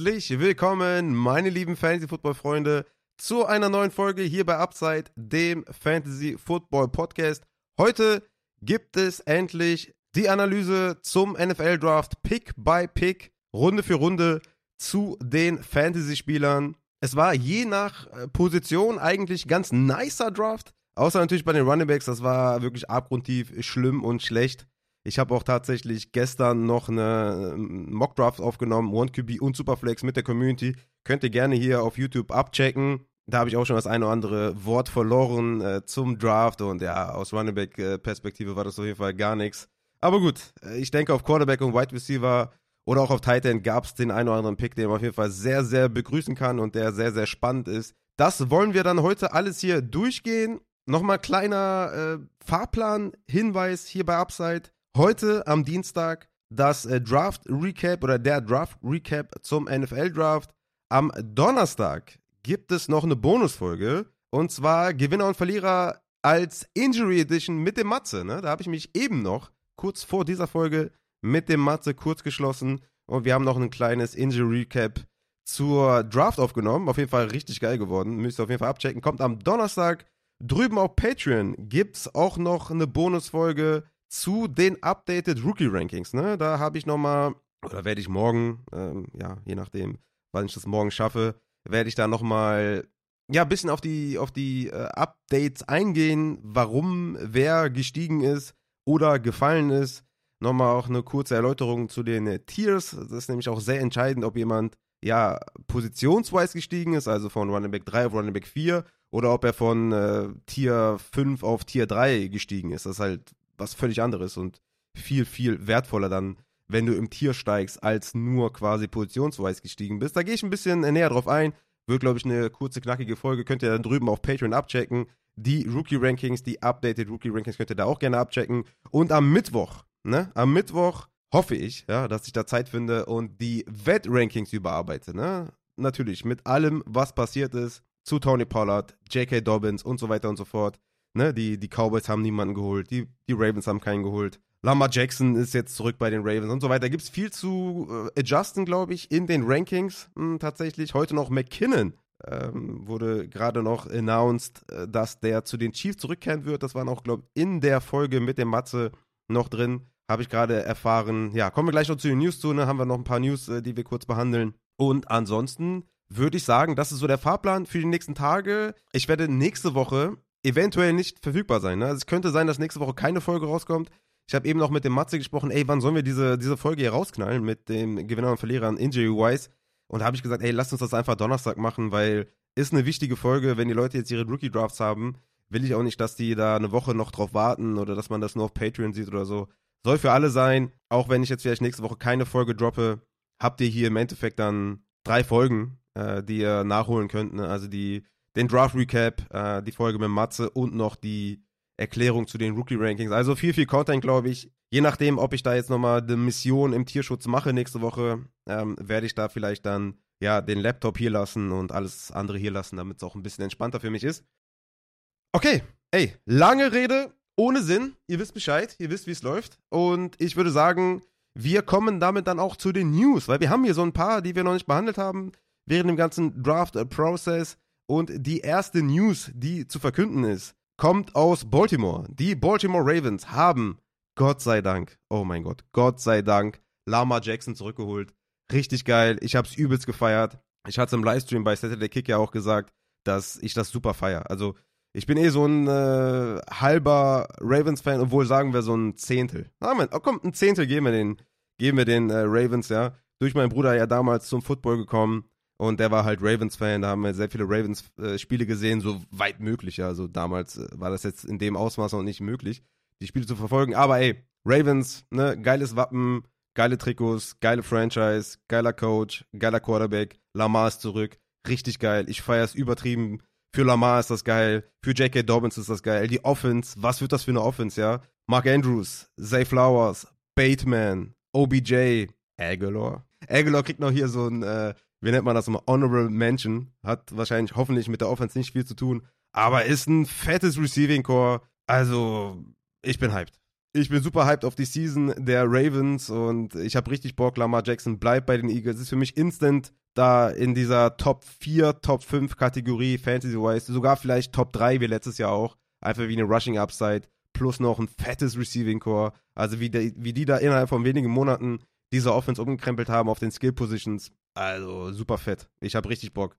Herzlich willkommen, meine lieben Fantasy-Football-Freunde, zu einer neuen Folge hier bei Upside, dem Fantasy-Football-Podcast. Heute gibt es endlich die Analyse zum NFL-Draft, Pick by Pick, Runde für Runde zu den Fantasy-Spielern. Es war je nach äh, Position eigentlich ganz nicer Draft. Außer natürlich bei den Running Backs, das war wirklich abgrundtief schlimm und schlecht. Ich habe auch tatsächlich gestern noch eine ähm, Mock Draft aufgenommen, OneQB und Superflex mit der Community. Könnt ihr gerne hier auf YouTube abchecken. Da habe ich auch schon das eine oder andere Wort verloren äh, zum Draft und ja, aus Running Back äh, war das auf jeden Fall gar nichts. Aber gut, äh, ich denke auf Quarterback und Wide Receiver oder auch auf Titan gab es den einen oder anderen Pick, den man auf jeden Fall sehr, sehr begrüßen kann und der sehr, sehr spannend ist. Das wollen wir dann heute alles hier durchgehen. Nochmal kleiner äh, Fahrplan-Hinweis hier bei Upside. Heute am Dienstag das äh, Draft Recap oder der Draft Recap zum NFL Draft. Am Donnerstag gibt es noch eine Bonusfolge und zwar Gewinner und Verlierer als Injury Edition mit dem Matze. Ne? Da habe ich mich eben noch kurz vor dieser Folge mit dem Matze kurz geschlossen und wir haben noch ein kleines Injury Recap zur Draft aufgenommen. Auf jeden Fall richtig geil geworden. Müsst ihr auf jeden Fall abchecken. Kommt am Donnerstag. Drüben auf Patreon gibt es auch noch eine Bonusfolge zu den Updated Rookie Rankings. Ne? Da habe ich nochmal, oder werde ich morgen, ähm, ja, je nachdem, wann ich das morgen schaffe, werde ich da nochmal ja, ein bisschen auf die, auf die äh, Updates eingehen, warum wer gestiegen ist oder gefallen ist. Nochmal auch eine kurze Erläuterung zu den äh, Tiers. Das ist nämlich auch sehr entscheidend, ob jemand ja positionsweise gestiegen ist, also von Running Back 3 auf Running Back 4, oder ob er von äh, Tier 5 auf Tier 3 gestiegen ist. Das ist halt was völlig anderes und viel, viel wertvoller dann, wenn du im Tier steigst, als nur quasi positionsweise gestiegen bist. Da gehe ich ein bisschen näher drauf ein. Wird, glaube ich, eine kurze, knackige Folge. Könnt ihr dann drüben auf Patreon abchecken. Die Rookie-Rankings, die Updated Rookie-Rankings könnt ihr da auch gerne abchecken. Und am Mittwoch, ne, am Mittwoch hoffe ich, ja, dass ich da Zeit finde und die Wett-Rankings überarbeite, ne. Natürlich, mit allem, was passiert ist, zu Tony Pollard, J.K. Dobbins und so weiter und so fort. Ne, die, die Cowboys haben niemanden geholt, die, die Ravens haben keinen geholt. Lamar Jackson ist jetzt zurück bei den Ravens und so weiter. Gibt es viel zu äh, adjusten, glaube ich, in den Rankings hm, tatsächlich. Heute noch McKinnon ähm, wurde gerade noch announced, äh, dass der zu den Chiefs zurückkehren wird. Das war noch, glaube ich, in der Folge mit dem Matze noch drin. Habe ich gerade erfahren. Ja, kommen wir gleich noch zu den News zu. Ne? Haben wir noch ein paar News, äh, die wir kurz behandeln. Und ansonsten würde ich sagen, das ist so der Fahrplan für die nächsten Tage. Ich werde nächste Woche eventuell nicht verfügbar sein. Ne? Also es könnte sein, dass nächste Woche keine Folge rauskommt. Ich habe eben noch mit dem Matze gesprochen, ey, wann sollen wir diese, diese Folge hier rausknallen mit dem Gewinner und Verlierer an Injury-Wise? Und da habe ich gesagt, ey, lasst uns das einfach Donnerstag machen, weil ist eine wichtige Folge, wenn die Leute jetzt ihre Rookie-Drafts haben, will ich auch nicht, dass die da eine Woche noch drauf warten oder dass man das nur auf Patreon sieht oder so. Soll für alle sein, auch wenn ich jetzt vielleicht nächste Woche keine Folge droppe, habt ihr hier im Endeffekt dann drei Folgen, äh, die ihr nachholen könnt. Ne? Also die den Draft Recap, äh, die Folge mit Matze und noch die Erklärung zu den Rookie Rankings. Also viel, viel Content, glaube ich. Je nachdem, ob ich da jetzt nochmal eine Mission im Tierschutz mache nächste Woche, ähm, werde ich da vielleicht dann ja den Laptop hier lassen und alles andere hier lassen, damit es auch ein bisschen entspannter für mich ist. Okay, ey, lange Rede, ohne Sinn. Ihr wisst Bescheid, ihr wisst, wie es läuft. Und ich würde sagen, wir kommen damit dann auch zu den News, weil wir haben hier so ein paar, die wir noch nicht behandelt haben während dem ganzen Draft-Prozess. Und die erste News, die zu verkünden ist, kommt aus Baltimore. Die Baltimore Ravens haben, Gott sei Dank, oh mein Gott, Gott sei Dank, Lama Jackson zurückgeholt. Richtig geil. Ich hab's übelst gefeiert. Ich hatte im Livestream bei Saturday Kick ja auch gesagt, dass ich das super feier. Also, ich bin eh so ein äh, halber Ravens-Fan, obwohl sagen wir so ein Zehntel. Ah, oh, komm, ein Zehntel geben wir den, geben wir den äh, Ravens, ja. Durch meinen Bruder ja damals zum Football gekommen. Und der war halt Ravens-Fan, da haben wir sehr viele Ravens-Spiele gesehen, so weit möglich. Also damals äh, war das jetzt in dem Ausmaß noch nicht möglich, die Spiele zu verfolgen. Aber ey, Ravens, ne, geiles Wappen, geile Trikots, geile Franchise, geiler Coach, geiler Quarterback, Lamar ist zurück, richtig geil. Ich feiere es übertrieben. Für Lamar ist das geil, für J.K. Dobbins ist das geil. Die Offense, was wird das für eine Offense, ja? Mark Andrews, Zay Flowers, Bateman, OBJ, Aguilar. Aguilar kriegt noch hier so ein äh, wie nennt man das immer, Honorable Mention. Hat wahrscheinlich hoffentlich mit der Offense nicht viel zu tun, aber ist ein fettes Receiving Core. Also, ich bin hyped. Ich bin super hyped auf die Season der Ravens und ich habe richtig Bock. Lamar Jackson bleibt bei den Eagles. Ist für mich instant da in dieser Top 4, Top 5 Kategorie, Fantasy-wise, sogar vielleicht Top 3 wie letztes Jahr auch. Einfach wie eine Rushing Upside plus noch ein fettes Receiving Core. Also wie, de, wie die da innerhalb von wenigen Monaten diese Offense umgekrempelt haben auf den Skill Positions. Also super fett. Ich habe richtig Bock.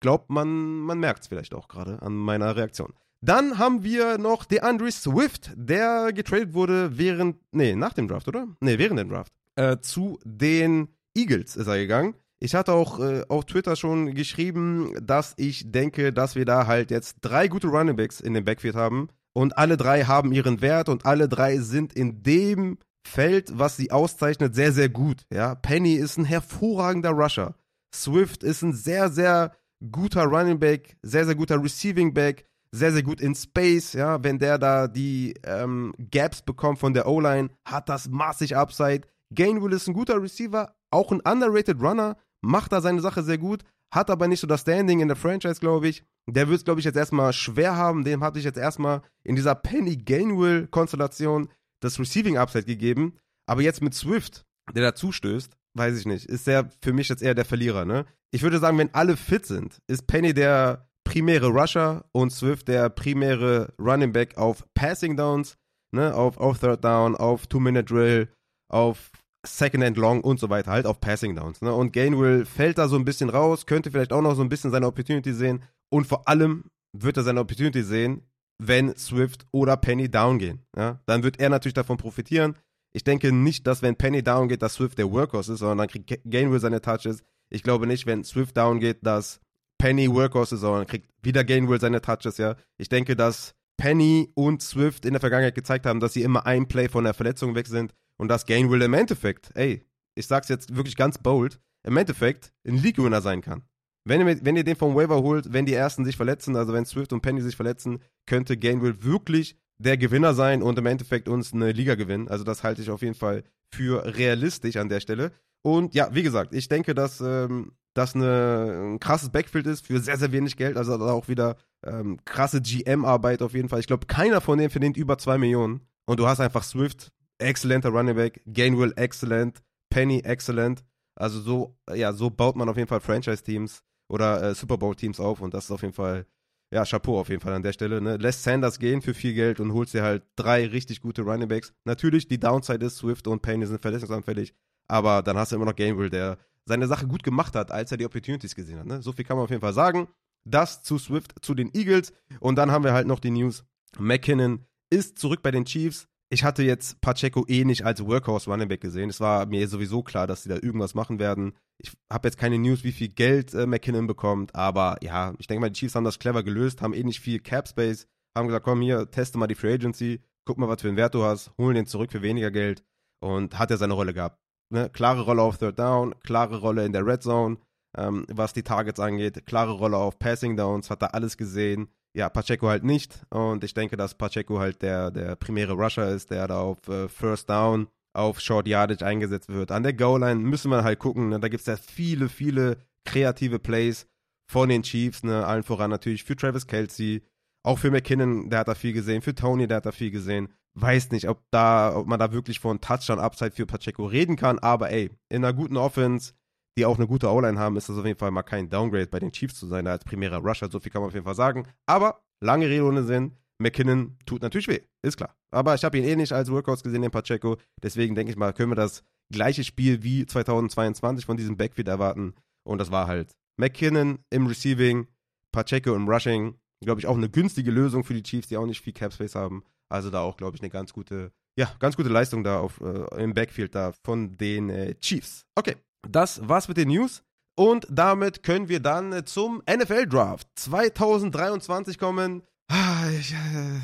Glaubt man, man merkt es vielleicht auch gerade an meiner Reaktion. Dann haben wir noch DeAndre Swift, der getradet wurde während, nee, nach dem Draft, oder? Nee, während dem Draft. Äh, zu den Eagles ist er gegangen. Ich hatte auch äh, auf Twitter schon geschrieben, dass ich denke, dass wir da halt jetzt drei gute Running Backs in dem Backfield haben. Und alle drei haben ihren Wert und alle drei sind in dem Feld, was sie auszeichnet, sehr, sehr gut. Ja, Penny ist ein hervorragender Rusher. Swift ist ein sehr, sehr guter Running Back, sehr, sehr guter Receiving Back sehr, sehr gut in Space, ja, wenn der da die ähm, Gaps bekommt von der O-Line, hat das massig Upside. Gainwell ist ein guter Receiver, auch ein underrated Runner, macht da seine Sache sehr gut, hat aber nicht so das Standing in der Franchise, glaube ich. Der wird es, glaube ich, jetzt erstmal schwer haben. Dem hatte ich jetzt erstmal in dieser Penny Gainwell-Konstellation das Receiving Upside gegeben. Aber jetzt mit Swift, der dazu stößt, weiß ich nicht, ist der für mich jetzt eher der Verlierer, ne? Ich würde sagen, wenn alle fit sind, ist Penny der primäre Rusher und Swift der primäre Running Back auf Passing Downs, ne, auf, auf Third Down, auf Two-Minute-Drill, auf Second and Long und so weiter, halt auf Passing Downs. Ne? Und Gainwell fällt da so ein bisschen raus, könnte vielleicht auch noch so ein bisschen seine Opportunity sehen und vor allem wird er seine Opportunity sehen, wenn Swift oder Penny down gehen. Ja? Dann wird er natürlich davon profitieren. Ich denke nicht, dass wenn Penny down geht, dass Swift der Workhorse ist, sondern dann kriegt Gainwell seine Touches. Ich glaube nicht, wenn Swift down geht, dass Penny Workhorse ist, sondern kriegt wieder Gainwell seine Touches, ja. Ich denke, dass Penny und Swift in der Vergangenheit gezeigt haben, dass sie immer ein Play von der Verletzung weg sind und dass Gainwell im Endeffekt, ey, ich sag's jetzt wirklich ganz bold, im Endeffekt ein League-Winner sein kann. Wenn ihr, wenn ihr den vom Waiver holt, wenn die ersten sich verletzen, also wenn Swift und Penny sich verletzen, könnte Gainwell wirklich der Gewinner sein und im Endeffekt uns eine Liga gewinnen. Also das halte ich auf jeden Fall für realistisch an der Stelle. Und ja, wie gesagt, ich denke, dass ähm, das ein krasses Backfield ist für sehr, sehr wenig Geld. Also auch wieder ähm, krasse GM-Arbeit auf jeden Fall. Ich glaube, keiner von denen verdient über 2 Millionen. Und du hast einfach Swift, exzellenter Running Back, Gainwell, excellent, Penny, excellent. Also so, ja, so baut man auf jeden Fall Franchise-Teams oder äh, Super Bowl-Teams auf. Und das ist auf jeden Fall, ja, Chapeau auf jeden Fall an der Stelle. Ne? Lässt Sanders gehen für viel Geld und holst dir halt drei richtig gute Running Backs. Natürlich, die Downside ist, Swift und Penny sind verletzungsanfällig. Aber dann hast du immer noch Gainwell, der seine Sache gut gemacht hat, als er die Opportunities gesehen hat. Ne? So viel kann man auf jeden Fall sagen. Das zu Swift, zu den Eagles. Und dann haben wir halt noch die News. McKinnon ist zurück bei den Chiefs. Ich hatte jetzt Pacheco eh nicht als Workhorse Running Back gesehen. Es war mir sowieso klar, dass sie da irgendwas machen werden. Ich habe jetzt keine News, wie viel Geld äh, McKinnon bekommt, aber ja, ich denke mal, die Chiefs haben das clever gelöst, haben eh nicht viel Cap Space, haben gesagt, komm hier, teste mal die Free Agency, guck mal, was für einen Wert du hast, holen den zurück für weniger Geld und hat er seine Rolle gehabt. Ne? Klare Rolle auf Third Down, klare Rolle in der Red Zone, ähm, was die Targets angeht, klare Rolle auf Passing Downs, hat er alles gesehen. Ja, Pacheco halt nicht. Und ich denke, dass Pacheco halt der, der primäre Rusher ist, der da auf äh, First Down, auf Short Yardage eingesetzt wird. An der Goal-Line müssen wir halt gucken. Ne? Da gibt es ja viele, viele kreative Plays von den Chiefs, ne? allen voran natürlich für Travis Kelsey, auch für McKinnon, der hat da viel gesehen, für Tony, der hat da viel gesehen weiß nicht, ob da, ob man da wirklich von Touchdown-Upside für Pacheco reden kann, aber ey, in einer guten Offense, die auch eine gute O-Line haben, ist das auf jeden Fall mal kein Downgrade bei den Chiefs zu sein, als primärer Rusher, so viel kann man auf jeden Fall sagen. Aber, lange Rede ohne Sinn, McKinnon tut natürlich weh, ist klar. Aber ich habe ihn eh nicht als Workouts gesehen, den Pacheco, deswegen denke ich mal, können wir das gleiche Spiel wie 2022 von diesem Backfield erwarten. Und das war halt McKinnon im Receiving, Pacheco im Rushing, glaube ich, auch eine günstige Lösung für die Chiefs, die auch nicht viel Cap Space haben. Also da auch, glaube ich, eine ganz gute, ja, ganz gute Leistung da auf, äh, im Backfield da von den äh, Chiefs. Okay, das war's mit den News. Und damit können wir dann äh, zum NFL-Draft 2023 kommen. Ah, ich, äh,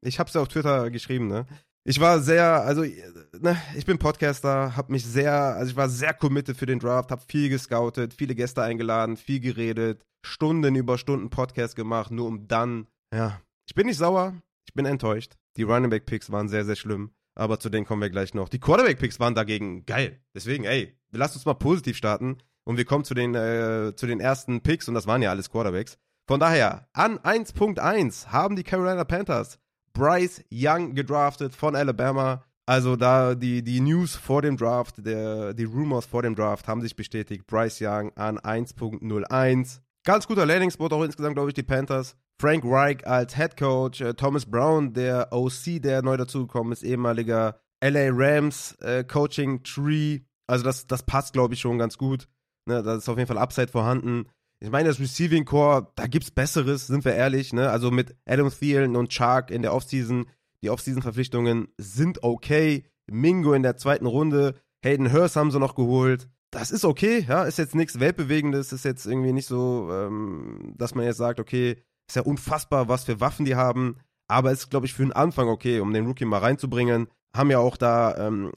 ich habe es ja auf Twitter geschrieben, ne? Ich war sehr, also, ne, ich bin Podcaster, habe mich sehr, also ich war sehr committed für den Draft, habe viel gescoutet, viele Gäste eingeladen, viel geredet, Stunden über Stunden Podcast gemacht, nur um dann, ja, ich bin nicht sauer, ich bin enttäuscht. Die Running Back Picks waren sehr, sehr schlimm. Aber zu denen kommen wir gleich noch. Die Quarterback Picks waren dagegen geil. Deswegen, ey, lasst uns mal positiv starten. Und wir kommen zu den, äh, zu den ersten Picks und das waren ja alles Quarterbacks. Von daher, an 1.1 haben die Carolina Panthers Bryce Young gedraftet von Alabama. Also da die, die News vor dem Draft, der, die Rumors vor dem Draft haben sich bestätigt. Bryce Young an 1.01. Ganz guter Landing-Spot auch insgesamt, glaube ich, die Panthers. Frank Reich als Head Coach, äh, Thomas Brown, der OC, der neu dazugekommen ist, ehemaliger LA Rams äh, Coaching Tree. Also das, das passt, glaube ich, schon ganz gut. Ne, da ist auf jeden Fall Upside vorhanden. Ich meine, das Receiving Core, da gibt's Besseres, sind wir ehrlich. Ne? Also mit Adam Thielen und Chark in der Offseason, die Offseason-Verpflichtungen sind okay. Mingo in der zweiten Runde, Hayden Hurst haben sie noch geholt. Das ist okay, ja, ist jetzt nichts Weltbewegendes, ist jetzt irgendwie nicht so, ähm, dass man jetzt sagt, okay, ist ja unfassbar, was für Waffen die haben. Aber ist, glaube ich, für den Anfang okay, um den Rookie mal reinzubringen. Haben ja auch da ähm,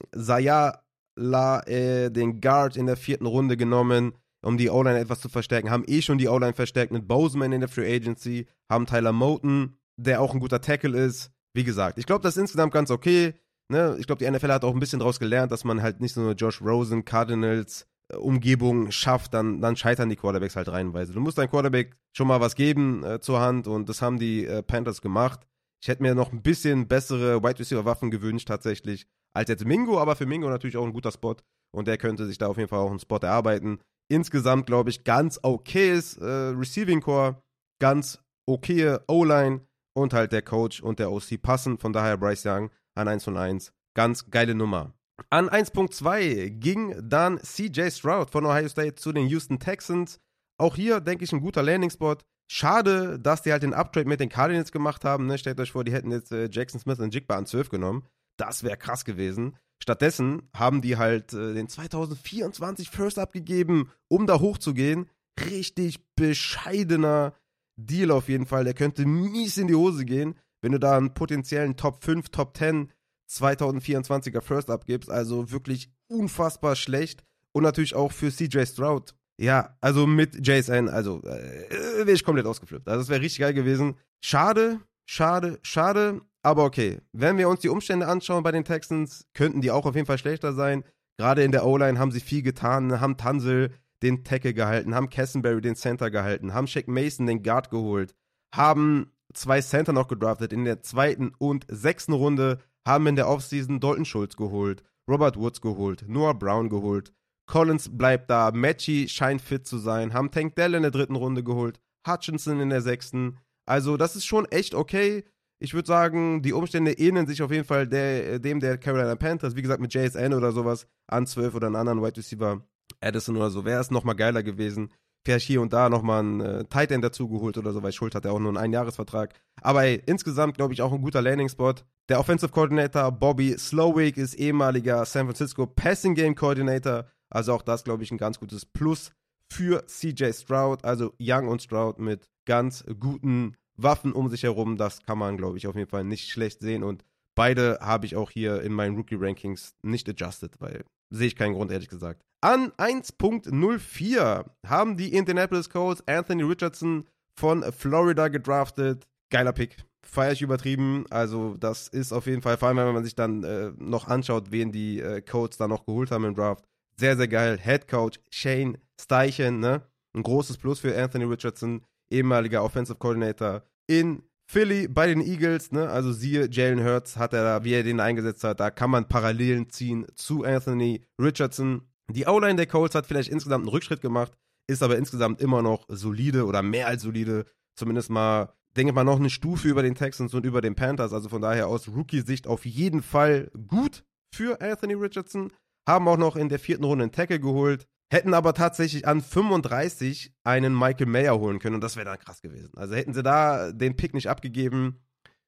Sayala, äh, den Guard in der vierten Runde genommen, um die O-Line etwas zu verstärken. Haben eh schon die O-Line verstärkt mit Bozeman in der Free Agency. Haben Tyler Moten, der auch ein guter Tackle ist. Wie gesagt, ich glaube, das ist insgesamt ganz okay. Ne? Ich glaube, die NFL hat auch ein bisschen daraus gelernt, dass man halt nicht so eine Josh Rosen, Cardinals, Umgebung schafft, dann, dann scheitern die Quarterbacks halt reinweise. Du musst deinem Quarterback schon mal was geben äh, zur Hand und das haben die äh, Panthers gemacht. Ich hätte mir noch ein bisschen bessere Wide Receiver Waffen gewünscht tatsächlich als jetzt Mingo, aber für Mingo natürlich auch ein guter Spot und der könnte sich da auf jeden Fall auch einen Spot erarbeiten. Insgesamt glaube ich ganz okayes äh, Receiving Core, ganz okaye O-Line und halt der Coach und der OC passen. Von daher Bryce Young an 1 von 1. Ganz geile Nummer. An 1.2 ging dann CJ Stroud von Ohio State zu den Houston Texans. Auch hier, denke ich, ein guter Landing-Spot. Schade, dass die halt den Uptrade mit den Cardinals gemacht haben. Ne? Stellt euch vor, die hätten jetzt äh, Jackson Smith und Jigba an 12 genommen. Das wäre krass gewesen. Stattdessen haben die halt äh, den 2024 First abgegeben, um da hochzugehen. Richtig bescheidener Deal auf jeden Fall. Der könnte mies in die Hose gehen, wenn du da einen potenziellen Top 5, Top 10 2024er First abgibst. Also wirklich unfassbar schlecht. Und natürlich auch für CJ Stroud. Ja, also mit JSN, also äh, wäre ich komplett ausgeflippt. Also das wäre richtig geil gewesen. Schade, schade, schade. Aber okay, wenn wir uns die Umstände anschauen bei den Texans, könnten die auch auf jeden Fall schlechter sein. Gerade in der O-Line haben sie viel getan, haben Tansel den Tackle gehalten, haben Cassenberry den Center gehalten, haben Shaq Mason den Guard geholt, haben zwei Center noch gedraftet in der zweiten und sechsten Runde, haben in der Offseason Dalton Schultz geholt, Robert Woods geholt, Noah Brown geholt, Collins bleibt da, Matchy scheint fit zu sein, haben Tank Dell in der dritten Runde geholt, Hutchinson in der sechsten. Also, das ist schon echt okay. Ich würde sagen, die Umstände ähneln sich auf jeden Fall der, dem der Carolina Panthers. Wie gesagt, mit JSN oder sowas an 12 oder einen anderen Wide Receiver, Addison oder so, wäre es nochmal geiler gewesen vielleicht hier und da nochmal einen äh, Tight End dazugeholt oder so, weil Schuld hat ja auch nur einen Einjahresvertrag. Aber ey, insgesamt glaube ich auch ein guter Landing-Spot. Der Offensive Coordinator Bobby Slowick ist ehemaliger San Francisco Passing Game Coordinator. Also auch das, glaube ich, ein ganz gutes Plus für CJ Stroud. Also Young und Stroud mit ganz guten Waffen um sich herum. Das kann man, glaube ich, auf jeden Fall nicht schlecht sehen. Und beide habe ich auch hier in meinen Rookie-Rankings nicht adjusted, weil sehe ich keinen Grund, ehrlich gesagt. An 1.04 haben die Indianapolis Colts Anthony Richardson von Florida gedraftet. Geiler Pick. Feier ich übertrieben. Also, das ist auf jeden Fall, vor allem, wenn man sich dann äh, noch anschaut, wen die äh, Colts da noch geholt haben im Draft. Sehr, sehr geil. Head Coach Shane Steichen, ne? Ein großes Plus für Anthony Richardson, ehemaliger Offensive Coordinator in Philly bei den Eagles, ne? Also siehe Jalen Hurts hat er da, wie er den eingesetzt hat, da kann man Parallelen ziehen zu Anthony Richardson. Die O-Line der Colts hat vielleicht insgesamt einen Rückschritt gemacht, ist aber insgesamt immer noch solide oder mehr als solide. Zumindest mal, denke ich mal, noch eine Stufe über den Texans und über den Panthers. Also von daher aus Rookie-Sicht auf jeden Fall gut für Anthony Richardson. Haben auch noch in der vierten Runde einen Tackle geholt. Hätten aber tatsächlich an 35 einen Michael Mayer holen können und das wäre dann krass gewesen. Also hätten sie da den Pick nicht abgegeben,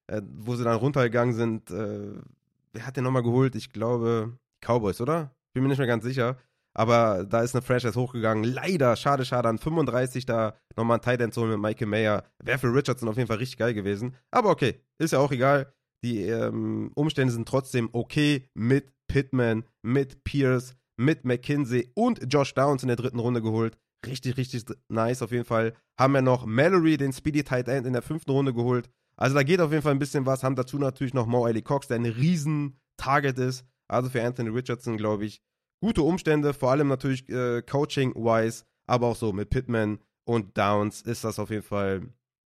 äh, wo sie dann runtergegangen sind. Äh, wer hat den nochmal geholt? Ich glaube, Cowboys, oder? Bin mir nicht mehr ganz sicher. Aber da ist eine Franchise hochgegangen. Leider, schade, schade, an 35 da nochmal ein Tight End zu holen mit Michael Mayer. Wäre für Richardson auf jeden Fall richtig geil gewesen. Aber okay, ist ja auch egal. Die ähm, Umstände sind trotzdem okay mit Pittman, mit Pierce, mit McKinsey und Josh Downs in der dritten Runde geholt. Richtig, richtig nice auf jeden Fall. Haben wir noch Mallory, den Speedy Tight End, in der fünften Runde geholt. Also da geht auf jeden Fall ein bisschen was. Haben dazu natürlich noch Mo Ali Cox, der ein riesen Target ist. Also für Anthony Richardson, glaube ich, gute Umstände, vor allem natürlich äh, Coaching-wise, aber auch so mit Pittman und Downs ist das auf jeden Fall,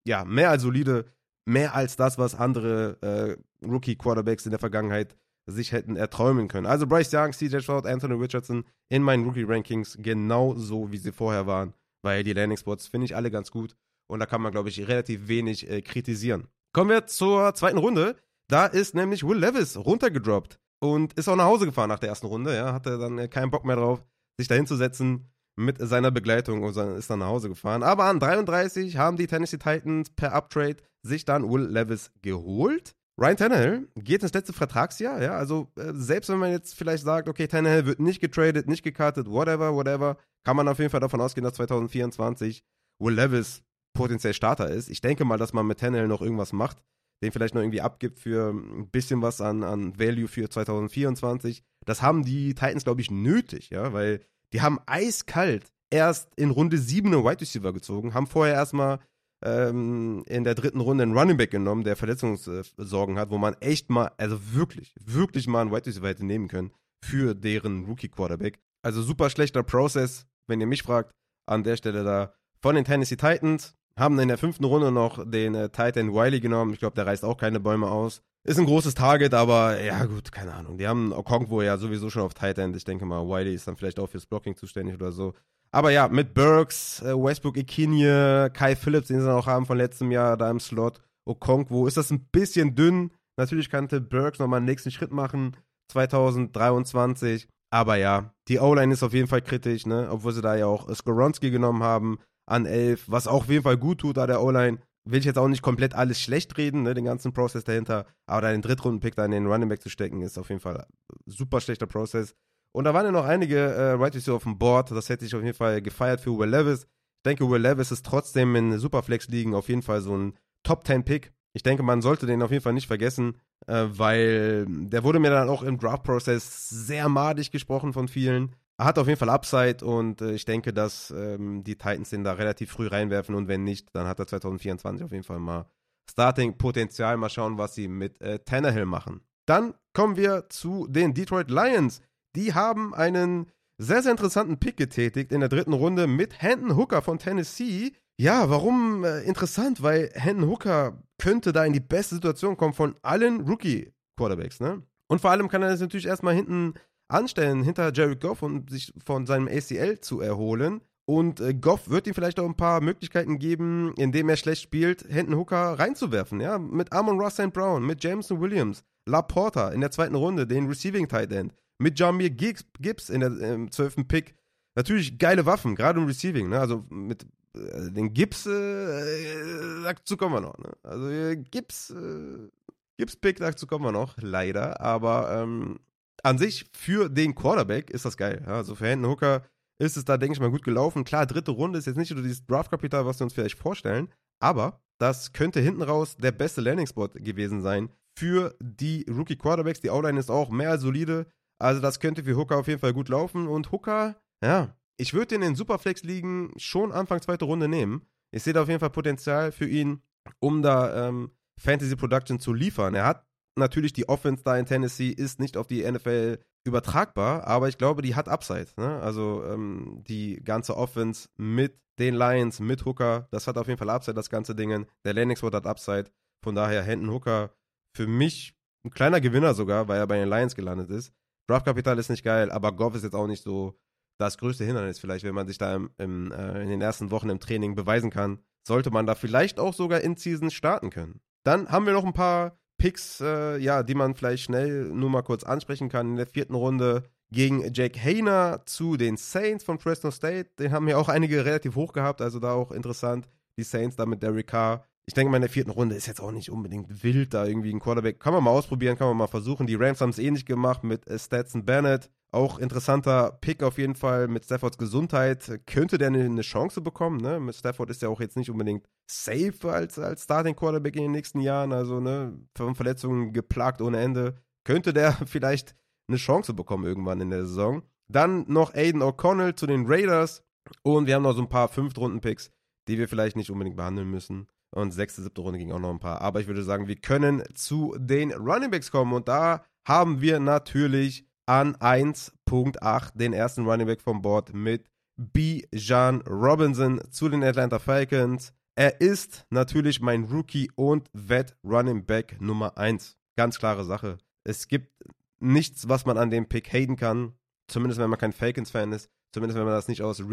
ja, mehr als solide. mehr als das, was andere äh, Rookie-Quarterbacks in der Vergangenheit sich hätten erträumen können. Also Bryce Young, CJ Stroud, Anthony Richardson in meinen Rookie-Rankings genauso, wie sie vorher waren, weil die Landing-Spots finde ich alle ganz gut und da kann man, glaube ich, relativ wenig äh, kritisieren. Kommen wir zur zweiten Runde. Da ist nämlich Will Levis runtergedroppt und ist auch nach Hause gefahren nach der ersten Runde. Ja, hatte dann äh, keinen Bock mehr drauf, sich da hinzusetzen mit seiner Begleitung und ist dann nach Hause gefahren. Aber an 33 haben die Tennessee Titans per Uptrade sich dann Will Levis geholt. Ryan Tannehill geht ins letzte Vertragsjahr, ja, also äh, selbst wenn man jetzt vielleicht sagt, okay, Tannehill wird nicht getradet, nicht gekartet, whatever, whatever, kann man auf jeden Fall davon ausgehen, dass 2024 Will Levis potenziell Starter ist. Ich denke mal, dass man mit Tannehill noch irgendwas macht, den vielleicht noch irgendwie abgibt für ein bisschen was an, an Value für 2024. Das haben die Titans, glaube ich, nötig, ja, weil die haben eiskalt erst in Runde 7 einen Wide Receiver gezogen, haben vorher erstmal ähm, in der dritten Runde einen Running Back genommen, der Verletzungssorgen hat, wo man echt mal, also wirklich, wirklich mal einen Wide Receiver hätte nehmen können für deren Rookie Quarterback. Also super schlechter Prozess, wenn ihr mich fragt, an der Stelle da von den Tennessee Titans. Haben in der fünften Runde noch den äh, Titan Wiley genommen. Ich glaube, der reißt auch keine Bäume aus. Ist ein großes Target, aber ja gut, keine Ahnung. Die haben Okonkwo ja sowieso schon auf Titan. Ich denke mal, Wiley ist dann vielleicht auch fürs Blocking zuständig oder so. Aber ja, mit Burks, äh, Westbrook Ikinye, Kai Phillips, den sie noch haben von letztem Jahr da im Slot, Okonkwo, ist das ein bisschen dünn. Natürlich könnte Burks nochmal einen nächsten Schritt machen, 2023. Aber ja, die O-Line ist auf jeden Fall kritisch, ne? Obwohl sie da ja auch Skoronski genommen haben an 11, was auch auf jeden Fall gut tut da der O-Line. Will ich jetzt auch nicht komplett alles schlecht reden, ne, den ganzen Prozess dahinter. Aber da den Drittrunden-Pick da in den Running Back zu stecken, ist auf jeden Fall super schlechter Prozess. Und da waren ja noch einige äh, Right Receiver auf dem Board. Das hätte ich auf jeden Fall gefeiert für Will Levis. Ich denke, Will Levis ist trotzdem in Superflex-Ligen auf jeden Fall so ein Top-10-Pick. Ich denke, man sollte den auf jeden Fall nicht vergessen, äh, weil der wurde mir dann auch im Draft-Prozess sehr madig gesprochen von vielen. Er hat auf jeden Fall Upside und äh, ich denke, dass ähm, die Titans den da relativ früh reinwerfen und wenn nicht, dann hat er 2024 auf jeden Fall mal Starting-Potenzial. Mal schauen, was sie mit äh, Tannehill machen. Dann kommen wir zu den Detroit Lions die haben einen sehr, sehr interessanten Pick getätigt in der dritten Runde mit Hendon Hooker von Tennessee. Ja, warum äh, interessant? Weil Hendon Hooker könnte da in die beste Situation kommen von allen Rookie-Quarterbacks, ne? Und vor allem kann er das natürlich erstmal hinten anstellen, hinter Jared Goff und sich von seinem ACL zu erholen. Und äh, Goff wird ihm vielleicht auch ein paar Möglichkeiten geben, indem er schlecht spielt, Hendon Hooker reinzuwerfen, ja? Mit Amon Ross St. Brown, mit Jameson Williams, Laporta in der zweiten Runde, den Receiving Tight End mit Jamir Gibbs in der im 12. Pick. Natürlich geile Waffen, gerade im Receiving, ne? Also mit äh, den Gibbs, äh, dazu kommen wir noch, ne? Also äh, Gibbs, äh, Gibbs-Pick, dazu kommen wir noch, leider. Aber ähm, an sich für den Quarterback ist das geil. Ja? Also für Hendon Hooker ist es da, denke ich mal, gut gelaufen. Klar, dritte Runde ist jetzt nicht so dieses Draft-Kapital, was wir uns vielleicht vorstellen, aber das könnte hinten raus der beste Landing-Spot gewesen sein für die Rookie-Quarterbacks. Die O-Line ist auch mehr als solide. Also das könnte für Hooker auf jeden Fall gut laufen. Und Hooker, ja, ich würde den in Superflex-Ligen schon Anfang zweite Runde nehmen. Ich sehe da auf jeden Fall Potenzial für ihn, um da ähm, Fantasy Production zu liefern. Er hat natürlich die Offense da in Tennessee, ist nicht auf die NFL übertragbar, aber ich glaube, die hat Upside. Ne? Also ähm, die ganze Offense mit den Lions, mit Hooker, das hat auf jeden Fall Upside, das ganze Ding. Der Landing Spot hat Upside. Von daher Hendon Hooker für mich ein kleiner Gewinner sogar, weil er bei den Lions gelandet ist. Draftkapital ist nicht geil, aber Goff ist jetzt auch nicht so das größte Hindernis vielleicht, wenn man sich da im, im, äh, in den ersten Wochen im Training beweisen kann. Sollte man da vielleicht auch sogar in Season starten können. Dann haben wir noch ein paar Picks, äh, ja, die man vielleicht schnell nur mal kurz ansprechen kann. In der vierten Runde gegen Jake Hayner zu den Saints von Fresno State. Den haben ja auch einige relativ hoch gehabt, also da auch interessant. Die Saints da mit Derek Carr ich denke mal, in der vierten Runde ist jetzt auch nicht unbedingt wild, da irgendwie ein Quarterback. Kann man mal ausprobieren, kann man mal versuchen. Die Rams haben es ähnlich gemacht mit äh, Stetson Bennett. Auch interessanter Pick auf jeden Fall mit Staffords Gesundheit. Könnte der eine, Chance bekommen, ne? Mit Stafford ist ja auch jetzt nicht unbedingt safe als, als Starting Quarterback in den nächsten Jahren. Also, ne, von Verletzungen geplagt ohne Ende. Könnte der vielleicht eine Chance bekommen irgendwann in der Saison. Dann noch Aiden O'Connell zu den Raiders. Und wir haben noch so ein paar Fünftrunden-Picks, die wir vielleicht nicht unbedingt behandeln müssen. Und sechste, siebte Runde ging auch noch ein paar. Aber ich würde sagen, wir können zu den Running Backs kommen. Und da haben wir natürlich an 1.8 den ersten Running Back vom Board mit Bijan Robinson zu den Atlanta Falcons. Er ist natürlich mein Rookie und Vet Running Back Nummer 1. Ganz klare Sache. Es gibt nichts, was man an dem Pick haten kann. Zumindest wenn man kein Falcons-Fan ist. Zumindest wenn man das nicht aus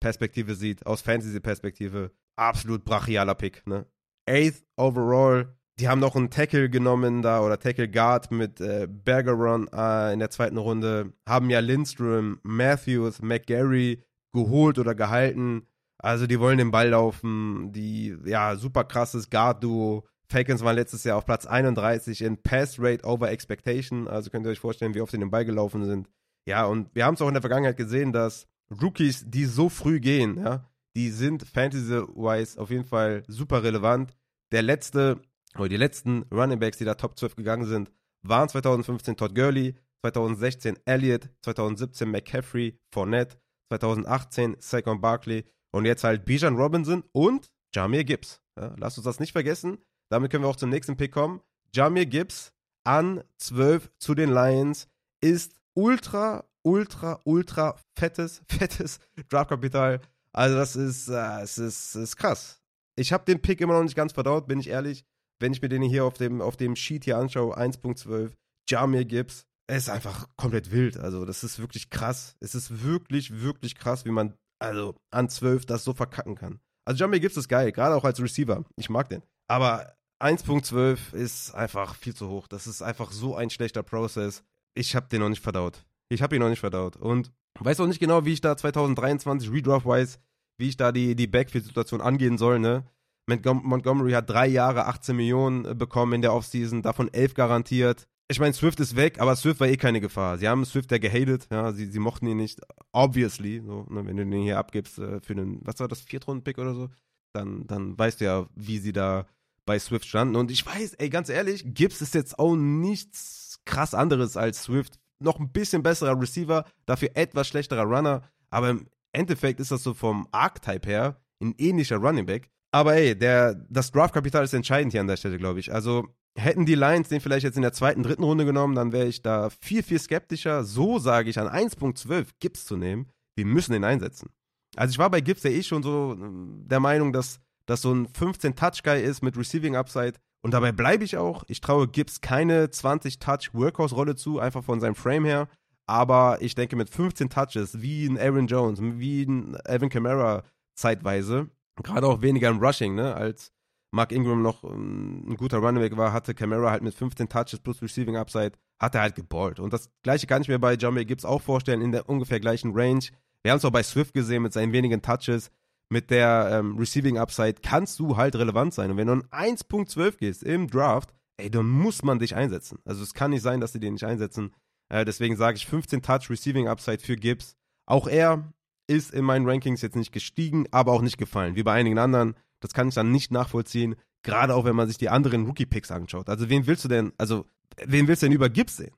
Real-Life-Perspektive sieht, aus Fantasy-Perspektive. Absolut brachialer Pick, ne? Eighth overall. Die haben noch einen Tackle genommen da oder Tackle Guard mit äh, Bergeron äh, in der zweiten Runde. Haben ja Lindstrom, Matthews, McGarry geholt oder gehalten. Also die wollen den Ball laufen. Die, ja, super krasses Guard-Duo. Falcons waren letztes Jahr auf Platz 31 in Pass Rate over Expectation. Also könnt ihr euch vorstellen, wie oft sie den Ball gelaufen sind. Ja, und wir haben es auch in der Vergangenheit gesehen, dass Rookies, die so früh gehen, ja, die sind fantasy-wise auf jeden Fall super relevant. Der letzte, oder die letzten Running Backs, die da Top 12 gegangen sind, waren 2015 Todd Gurley, 2016 Elliott, 2017 McCaffrey, Fournette, 2018 Saquon Barkley und jetzt halt Bijan Robinson und Jamir Gibbs. Ja, lasst uns das nicht vergessen. Damit können wir auch zum nächsten Pick kommen. Jamir Gibbs an 12 zu den Lions ist ultra, ultra, ultra fettes, fettes Draftkapital. Also das ist, äh, es ist, ist krass. Ich habe den Pick immer noch nicht ganz verdaut, bin ich ehrlich. Wenn ich mir den hier auf dem, auf dem Sheet hier anschaue, 1.12, Jamir Gibbs, ist einfach komplett wild. Also das ist wirklich krass. Es ist wirklich, wirklich krass, wie man also an 12 das so verkacken kann. Also Jamir Gibbs ist geil, gerade auch als Receiver. Ich mag den. Aber 1.12 ist einfach viel zu hoch. Das ist einfach so ein schlechter Prozess. Ich habe den noch nicht verdaut. Ich habe ihn noch nicht verdaut. Und weiß auch nicht genau, wie ich da 2023 Redraft-wise, wie ich da die, die Backfield-Situation angehen soll, ne? Montgomery hat drei Jahre 18 Millionen äh, bekommen in der Offseason, davon 11 garantiert. Ich meine, Swift ist weg, aber Swift war eh keine Gefahr. Sie haben Swift ja gehatet, ja, sie, sie mochten ihn nicht, obviously, so, ne, wenn du den hier abgibst äh, für einen, was war das, Viertrunden-Pick oder so, dann, dann weißt du ja, wie sie da bei Swift standen. Und ich weiß, ey, ganz ehrlich, Gibbs ist jetzt auch nichts krass anderes als Swift. Noch ein bisschen besserer Receiver, dafür etwas schlechterer Runner. Aber im Endeffekt ist das so vom Archetype her ein ähnlicher Running Back. Aber ey, der, das Draftkapital ist entscheidend hier an der Stelle, glaube ich. Also hätten die Lions den vielleicht jetzt in der zweiten, dritten Runde genommen, dann wäre ich da viel, viel skeptischer. So sage ich, an 1.12 Gibbs zu nehmen. Wir müssen den einsetzen. Also ich war bei Gibbs ja eh schon so ähm, der Meinung, dass das so ein 15-Touch-Guy ist mit Receiving Upside. Und dabei bleibe ich auch. Ich traue Gibbs keine 20-Touch-Workhorse-Rolle zu, einfach von seinem Frame her. Aber ich denke, mit 15 Touches, wie ein Aaron Jones, wie ein Evan Kamara zeitweise, gerade auch weniger im Rushing, ne, als Mark Ingram noch ähm, ein guter Running war, hatte Kamara halt mit 15 Touches plus Receiving Upside, hat er halt geballt. Und das gleiche kann ich mir bei Jamie Gibbs auch vorstellen, in der ungefähr gleichen Range. Wir haben es auch bei Swift gesehen mit seinen wenigen Touches mit der ähm, Receiving Upside kannst du halt relevant sein. Und wenn du an 1.12 gehst im Draft, ey, dann muss man dich einsetzen. Also es kann nicht sein, dass sie den nicht einsetzen. Äh, deswegen sage ich 15 Touch Receiving Upside für Gibbs. Auch er ist in meinen Rankings jetzt nicht gestiegen, aber auch nicht gefallen, wie bei einigen anderen. Das kann ich dann nicht nachvollziehen, gerade auch wenn man sich die anderen Rookie-Picks anschaut. Also wen willst du denn, also wen willst du denn über Gibbs sehen?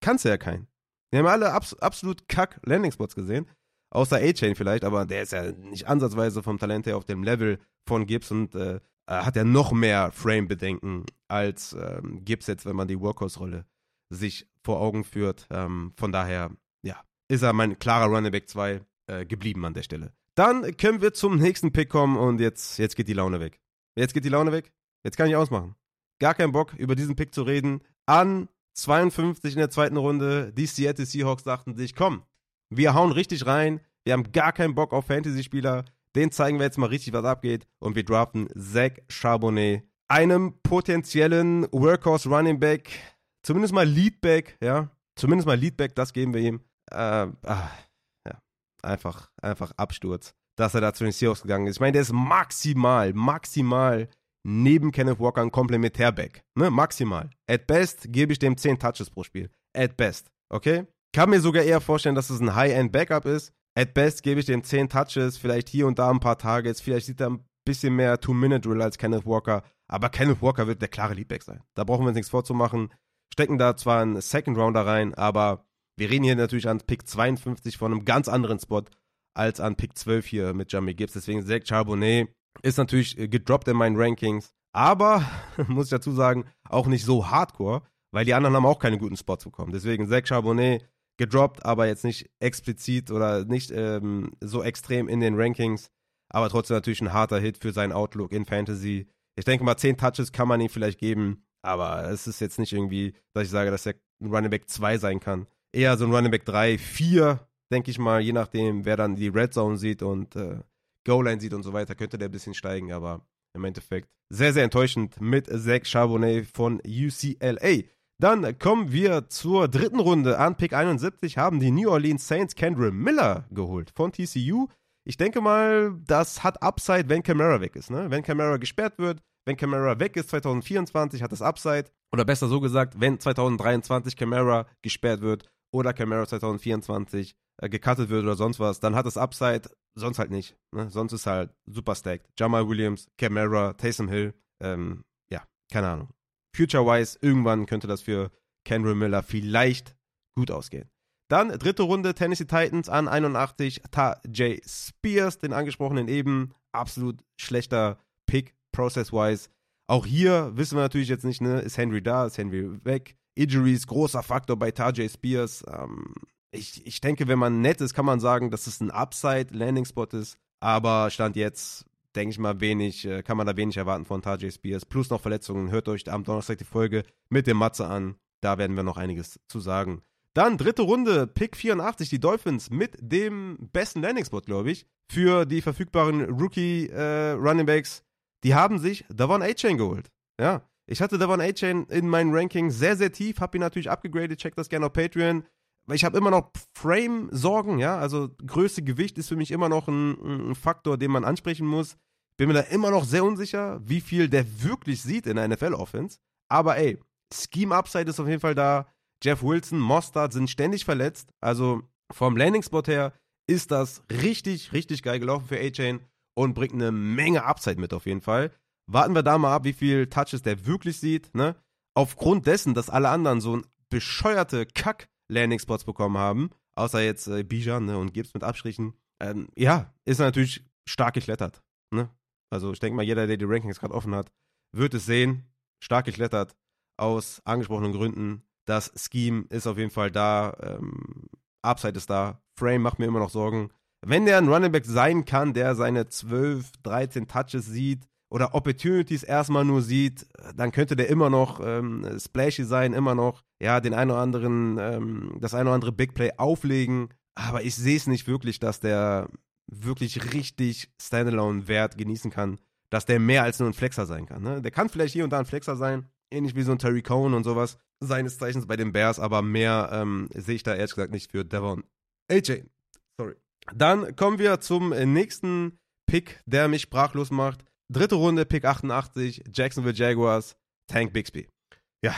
Kannst du ja keinen. Wir haben alle abs absolut kack Landing-Spots gesehen. Außer A-Chain vielleicht, aber der ist ja nicht ansatzweise vom Talent her auf dem Level von Gibbs und äh, hat ja noch mehr Frame-Bedenken als ähm, Gibbs jetzt, wenn man die Workhorse-Rolle sich vor Augen führt. Ähm, von daher, ja, ist er mein klarer Running Back 2 äh, geblieben an der Stelle. Dann können wir zum nächsten Pick kommen und jetzt, jetzt geht die Laune weg. Jetzt geht die Laune weg. Jetzt kann ich ausmachen. Gar keinen Bock, über diesen Pick zu reden. An 52 in der zweiten Runde, die Seattle Seahawks dachten sich, komm, wir hauen richtig rein. Wir haben gar keinen Bock auf Fantasy-Spieler. Den zeigen wir jetzt mal richtig, was abgeht. Und wir draften Zach Charbonnet. Einem potenziellen Workhorse Running Back. Zumindest mal Leadback, ja. Zumindest mal Leadback, das geben wir ihm. Äh, ah, ja. Einfach, einfach Absturz, dass er da zu den Seahawks gegangen ist. Ich meine, der ist maximal, maximal neben Kenneth Walker ein Komplementärback. Ne? Maximal. At best gebe ich dem 10 Touches pro Spiel. At best. Okay? Kann mir sogar eher vorstellen, dass es ein High-End-Backup ist. At best gebe ich dem 10 Touches, vielleicht hier und da ein paar Targets, vielleicht sieht er ein bisschen mehr Two-Minute-Drill als Kenneth Walker. Aber Kenneth Walker wird der klare Leadback sein. Da brauchen wir uns nichts vorzumachen. Stecken da zwar einen Second-Rounder rein, aber wir reden hier natürlich an Pick 52 von einem ganz anderen Spot als an Pick 12 hier mit Jamie Gibbs. Deswegen Zach Charbonnet ist natürlich äh, gedroppt in meinen Rankings. Aber, muss ich dazu sagen, auch nicht so hardcore, weil die anderen haben auch keine guten Spots bekommen. Deswegen Zach Charbonnet gedroppt, aber jetzt nicht explizit oder nicht ähm, so extrem in den Rankings. aber trotzdem natürlich ein harter Hit für seinen Outlook in Fantasy. Ich denke mal, 10 Touches kann man ihm vielleicht geben, aber es ist jetzt nicht irgendwie, dass ich sage, dass er ein Running Back 2 sein kann. Eher so ein Running Back 3, 4, denke ich mal, je nachdem, wer dann die Red Zone sieht und äh, Goal-Line sieht und so weiter, könnte der ein bisschen steigen, aber im Endeffekt sehr, sehr enttäuschend mit Zach Charbonnet von UCLA. Dann kommen wir zur dritten Runde. An Pick 71 haben die New Orleans Saints Kendra Miller geholt von TCU. Ich denke mal, das hat Upside, wenn Camara weg ist. Ne? Wenn Camara gesperrt wird, wenn Camara weg ist 2024, hat das Upside. Oder besser so gesagt, wenn 2023 Camara gesperrt wird oder Camara 2024 äh, gecuttet wird oder sonst was, dann hat es Upside, sonst halt nicht. Ne? Sonst ist halt super stacked. Jamal Williams, Camara, Taysom Hill, ähm, ja, keine Ahnung. Future-wise, irgendwann könnte das für Kendra Miller vielleicht gut ausgehen. Dann dritte Runde Tennessee Titans an 81, J. Spears, den angesprochenen eben. Absolut schlechter Pick, process-wise. Auch hier wissen wir natürlich jetzt nicht, ne, ist Henry da, ist Henry weg. Injuries, großer Faktor bei Tajay Spears. Ähm, ich, ich denke, wenn man nett ist, kann man sagen, dass es ein Upside-Landing-Spot ist. Aber Stand jetzt, denke ich mal, wenig, äh, kann man da wenig erwarten von Tajay Spears. Plus noch Verletzungen. Hört euch am Donnerstag die Folge mit dem Matze an. Da werden wir noch einiges zu sagen. Dann dritte Runde, Pick 84, die Dolphins mit dem besten Landing-Spot, glaube ich, für die verfügbaren Rookie-Runningbacks. Äh, die haben sich Davon A-Chain geholt. Ja, ich hatte Davon A-Chain in meinen Ranking sehr, sehr tief, habe ihn natürlich abgegradet, checkt das gerne auf Patreon ich habe immer noch Frame-Sorgen, ja, also Größe, Gewicht ist für mich immer noch ein, ein, Faktor, den man ansprechen muss. Bin mir da immer noch sehr unsicher, wie viel der wirklich sieht in der NFL-Offense. Aber ey, Scheme-Upside ist auf jeden Fall da. Jeff Wilson, Mostard sind ständig verletzt. Also vom Landing-Spot her ist das richtig, richtig geil gelaufen für A-Chain und bringt eine Menge Upside mit auf jeden Fall. Warten wir da mal ab, wie viel Touches der wirklich sieht, ne? Aufgrund dessen, dass alle anderen so ein bescheuerte Kack Landing-Spots bekommen haben, außer jetzt äh, Bijan ne, und Gibbs mit Abstrichen. Ähm, ja, ist natürlich stark geklettert. Ne? Also ich denke mal, jeder, der die Rankings gerade offen hat, wird es sehen. Stark geklettert aus angesprochenen Gründen. Das Scheme ist auf jeden Fall da. Ähm, Upside ist da. Frame macht mir immer noch Sorgen. Wenn der ein Running Back sein kann, der seine 12, 13 Touches sieht, oder Opportunities erstmal nur sieht, dann könnte der immer noch ähm, splashy sein, immer noch, ja, den einen oder anderen, ähm, das eine oder andere Big Play auflegen. Aber ich sehe es nicht wirklich, dass der wirklich richtig Standalone-Wert genießen kann, dass der mehr als nur ein Flexer sein kann. Ne? Der kann vielleicht hier und da ein Flexer sein, ähnlich wie so ein Terry Cohn und sowas, seines Zeichens bei den Bears, aber mehr ähm, sehe ich da ehrlich gesagt nicht für Devon AJ. Sorry. Dann kommen wir zum nächsten Pick, der mich sprachlos macht. Dritte Runde, Pick 88, Jacksonville Jaguars, Tank Bixby. Ja,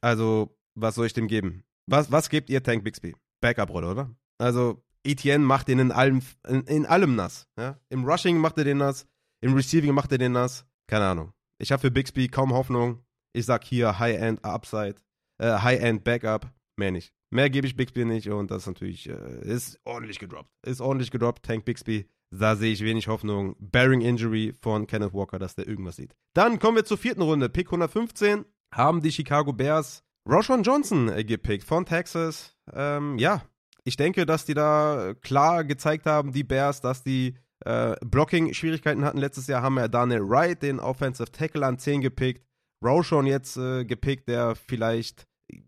also, was soll ich dem geben? Was, was gebt ihr Tank Bixby? Backup-Rolle, oder? Also, Etienne macht den in allem, in, in allem nass. Ja? Im Rushing macht er den nass, im Receiving macht er den nass. Keine Ahnung. Ich habe für Bixby kaum Hoffnung. Ich sag hier High-End Upside, äh, High-End Backup, mehr nicht. Mehr gebe ich Bixby nicht und das natürlich äh, ist ordentlich gedroppt. Ist ordentlich gedroppt, Tank Bixby. Da sehe ich wenig Hoffnung. Bearing Injury von Kenneth Walker, dass der irgendwas sieht. Dann kommen wir zur vierten Runde. Pick 115 haben die Chicago Bears Roshan Johnson gepickt von Texas. Ähm, ja, ich denke, dass die da klar gezeigt haben, die Bears, dass die äh, Blocking-Schwierigkeiten hatten. Letztes Jahr haben wir Daniel Wright, den Offensive Tackle, an 10 gepickt. Roshan jetzt äh, gepickt, der vielleicht,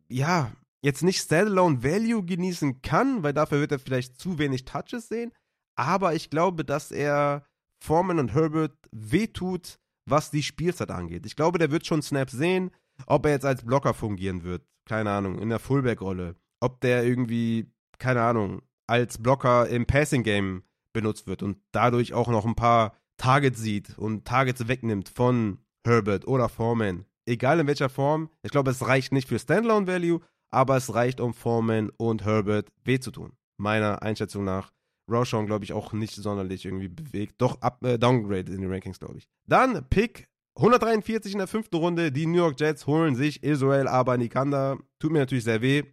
ja, jetzt nicht Standalone Value genießen kann, weil dafür wird er vielleicht zu wenig Touches sehen aber ich glaube, dass er Foreman und Herbert wehtut, was die Spielzeit angeht. Ich glaube, der wird schon Snaps sehen, ob er jetzt als Blocker fungieren wird, keine Ahnung, in der Fullback-Rolle. Ob der irgendwie, keine Ahnung, als Blocker im Passing-Game benutzt wird und dadurch auch noch ein paar Targets sieht und Targets wegnimmt von Herbert oder Foreman. Egal in welcher Form. Ich glaube, es reicht nicht für Standalone-Value, aber es reicht, um Foreman und Herbert weh zu tun. Meiner Einschätzung nach. Roshan, glaube ich, auch nicht sonderlich irgendwie bewegt. Doch up, äh, downgraded in den Rankings, glaube ich. Dann Pick 143 in der fünften Runde. Die New York Jets holen sich Israel Abanikanda. Tut mir natürlich sehr weh.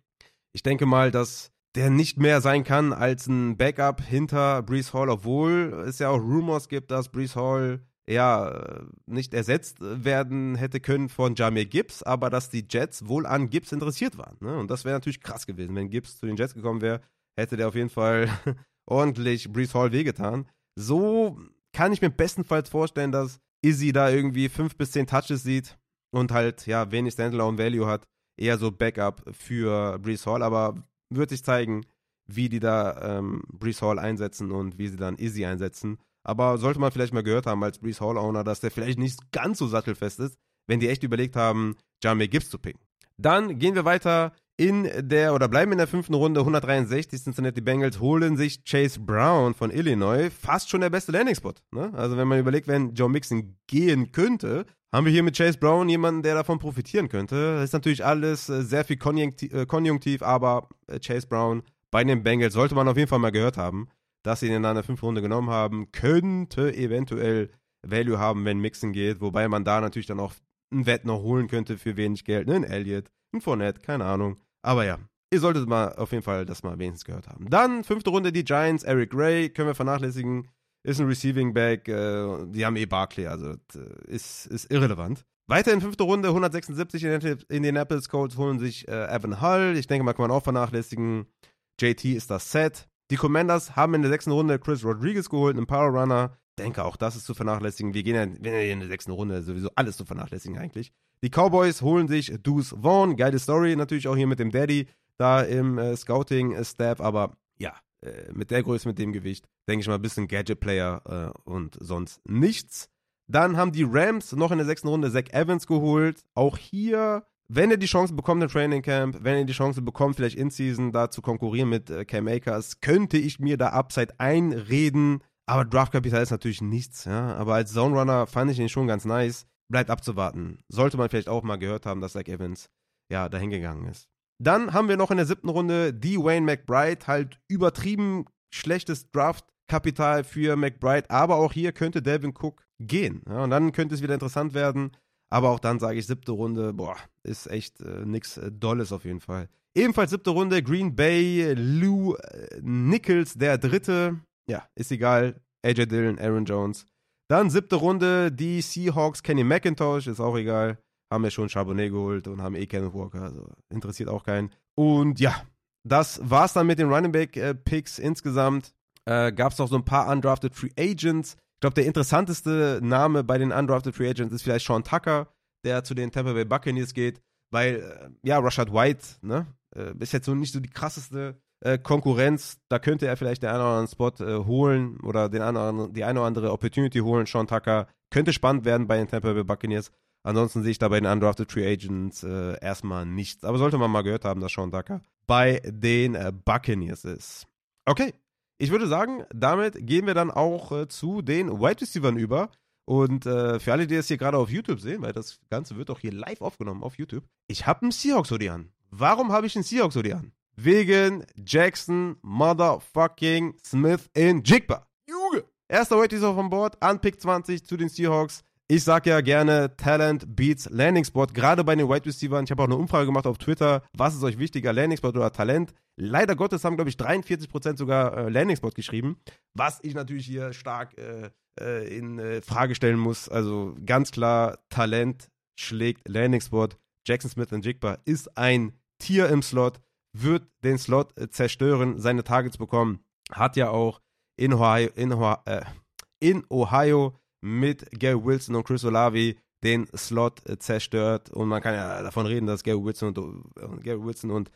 Ich denke mal, dass der nicht mehr sein kann als ein Backup hinter Brees Hall, obwohl es ja auch Rumors gibt, dass Brees Hall ja nicht ersetzt werden hätte können von Jamir Gibbs, aber dass die Jets wohl an Gibbs interessiert waren. Ne? Und das wäre natürlich krass gewesen. Wenn Gibbs zu den Jets gekommen wäre, hätte der auf jeden Fall ordentlich Brees Hall wehgetan. So kann ich mir bestenfalls vorstellen, dass Izzy da irgendwie fünf bis zehn Touches sieht und halt, ja, wenig Standalone Value hat. Eher so Backup für Brees Hall, aber wird sich zeigen, wie die da ähm, Brees Hall einsetzen und wie sie dann Izzy einsetzen. Aber sollte man vielleicht mal gehört haben als Brees Hall Owner, dass der vielleicht nicht ganz so sattelfest ist, wenn die echt überlegt haben, Jamie Gibbs zu picken. Dann gehen wir weiter in der oder bleiben in der fünften Runde. 163 Cincinnati Bengals holen sich Chase Brown von Illinois. Fast schon der beste Landing-Spot. Ne? Also wenn man überlegt, wenn Joe Mixon gehen könnte, haben wir hier mit Chase Brown jemanden, der davon profitieren könnte. Das ist natürlich alles äh, sehr viel äh, konjunktiv, aber äh, Chase Brown bei den Bengals sollte man auf jeden Fall mal gehört haben, dass sie ihn in einer fünften Runde genommen haben. Könnte eventuell Value haben, wenn Mixon geht, wobei man da natürlich dann auch einen Wett noch holen könnte für wenig Geld. Ne? Ein Elliott, ein Fournette, keine Ahnung. Aber ja, ihr solltet mal auf jeden Fall das mal wenigstens gehört haben. Dann fünfte Runde die Giants, Eric Ray, können wir vernachlässigen. Ist ein Receiving Back, äh, die haben eh Barkley, also äh, ist, ist irrelevant. Weiter in fünfte Runde, 176 in Indianapolis Colts holen sich äh, Evan Hull. Ich denke mal, kann man auch vernachlässigen. JT ist das Set. Die Commanders haben in der sechsten Runde Chris Rodriguez geholt, einen Power Runner. Denke auch, das ist zu vernachlässigen. Wir gehen ja, ja in der sechsten Runde sowieso alles zu vernachlässigen eigentlich. Die Cowboys holen sich Deuce Vaughn. Geile Story, natürlich auch hier mit dem Daddy da im äh, Scouting-Staff, aber ja, äh, mit der Größe, mit dem Gewicht, denke ich mal, ein bisschen Gadget-Player äh, und sonst nichts. Dann haben die Rams noch in der sechsten Runde Zach Evans geholt. Auch hier, wenn er die Chance bekommt im Training Camp, wenn er die Chance bekommt, vielleicht in Season da zu konkurrieren mit äh, Cam Akers, könnte ich mir da Upside einreden. Aber Draftkapital ist natürlich nichts, ja. Aber als Zone Runner fand ich ihn schon ganz nice bleibt abzuwarten. Sollte man vielleicht auch mal gehört haben, dass Zach Evans ja dahin gegangen ist. Dann haben wir noch in der siebten Runde die Wayne McBride, halt übertrieben schlechtes Draftkapital für McBride, aber auch hier könnte Devin Cook gehen. Ja, und dann könnte es wieder interessant werden. Aber auch dann sage ich siebte Runde, boah, ist echt äh, nichts äh, Dolles auf jeden Fall. Ebenfalls siebte Runde, Green Bay, Lou äh, Nichols, der dritte. Ja, ist egal. AJ Dillon, Aaron Jones. Dann siebte Runde, die Seahawks, Kenny McIntosh, ist auch egal. Haben ja schon Charbonnet geholt und haben eh Kenneth Walker, also interessiert auch keinen. Und ja, das war's dann mit den Running Back äh, Picks insgesamt. Äh, Gab es noch so ein paar undrafted Free Agents. Ich glaube, der interessanteste Name bei den undrafted Free Agents ist vielleicht Sean Tucker, der zu den Tampa Bay Buccaneers geht, weil, äh, ja, Rashad White, ne, äh, ist jetzt so nicht so die krasseste äh, Konkurrenz, da könnte er vielleicht den einen oder anderen Spot äh, holen oder den anderen, die eine oder andere Opportunity holen. Sean Tucker könnte spannend werden bei den Tampa Bay Buccaneers. Ansonsten sehe ich da bei den Undrafted Free Agents äh, erstmal nichts. Aber sollte man mal gehört haben, dass Sean Tucker bei den äh, Buccaneers ist. Okay, ich würde sagen, damit gehen wir dann auch äh, zu den Wide Receivers über. Und äh, für alle, die das hier gerade auf YouTube sehen, weil das Ganze wird auch hier live aufgenommen auf YouTube, ich habe einen Seahawks-Hoodie an. Warum habe ich einen Seahawks-Hoodie an? Wegen Jackson Motherfucking Smith in Jigba. Juge! Erster Wide Receiver von Bord, an Pick 20 zu den Seahawks. Ich sag ja gerne, Talent beats Landing Spot, gerade bei den Wide Receivers. Ich habe auch eine Umfrage gemacht auf Twitter, was ist euch wichtiger, Landing Spot oder Talent? Leider Gottes haben, glaube ich, 43% sogar äh, Landing Spot geschrieben, was ich natürlich hier stark äh, äh, in äh, Frage stellen muss. Also ganz klar, Talent schlägt Landing Spot. Jackson Smith in Jigba ist ein Tier im Slot wird den Slot äh, zerstören, seine Targets bekommen. Hat ja auch in Ohio, in Ohio, äh, in Ohio mit Gary Wilson und Chris Olavi den Slot äh, zerstört. Und man kann ja davon reden, dass Gary Wilson und, äh, Gary Wilson und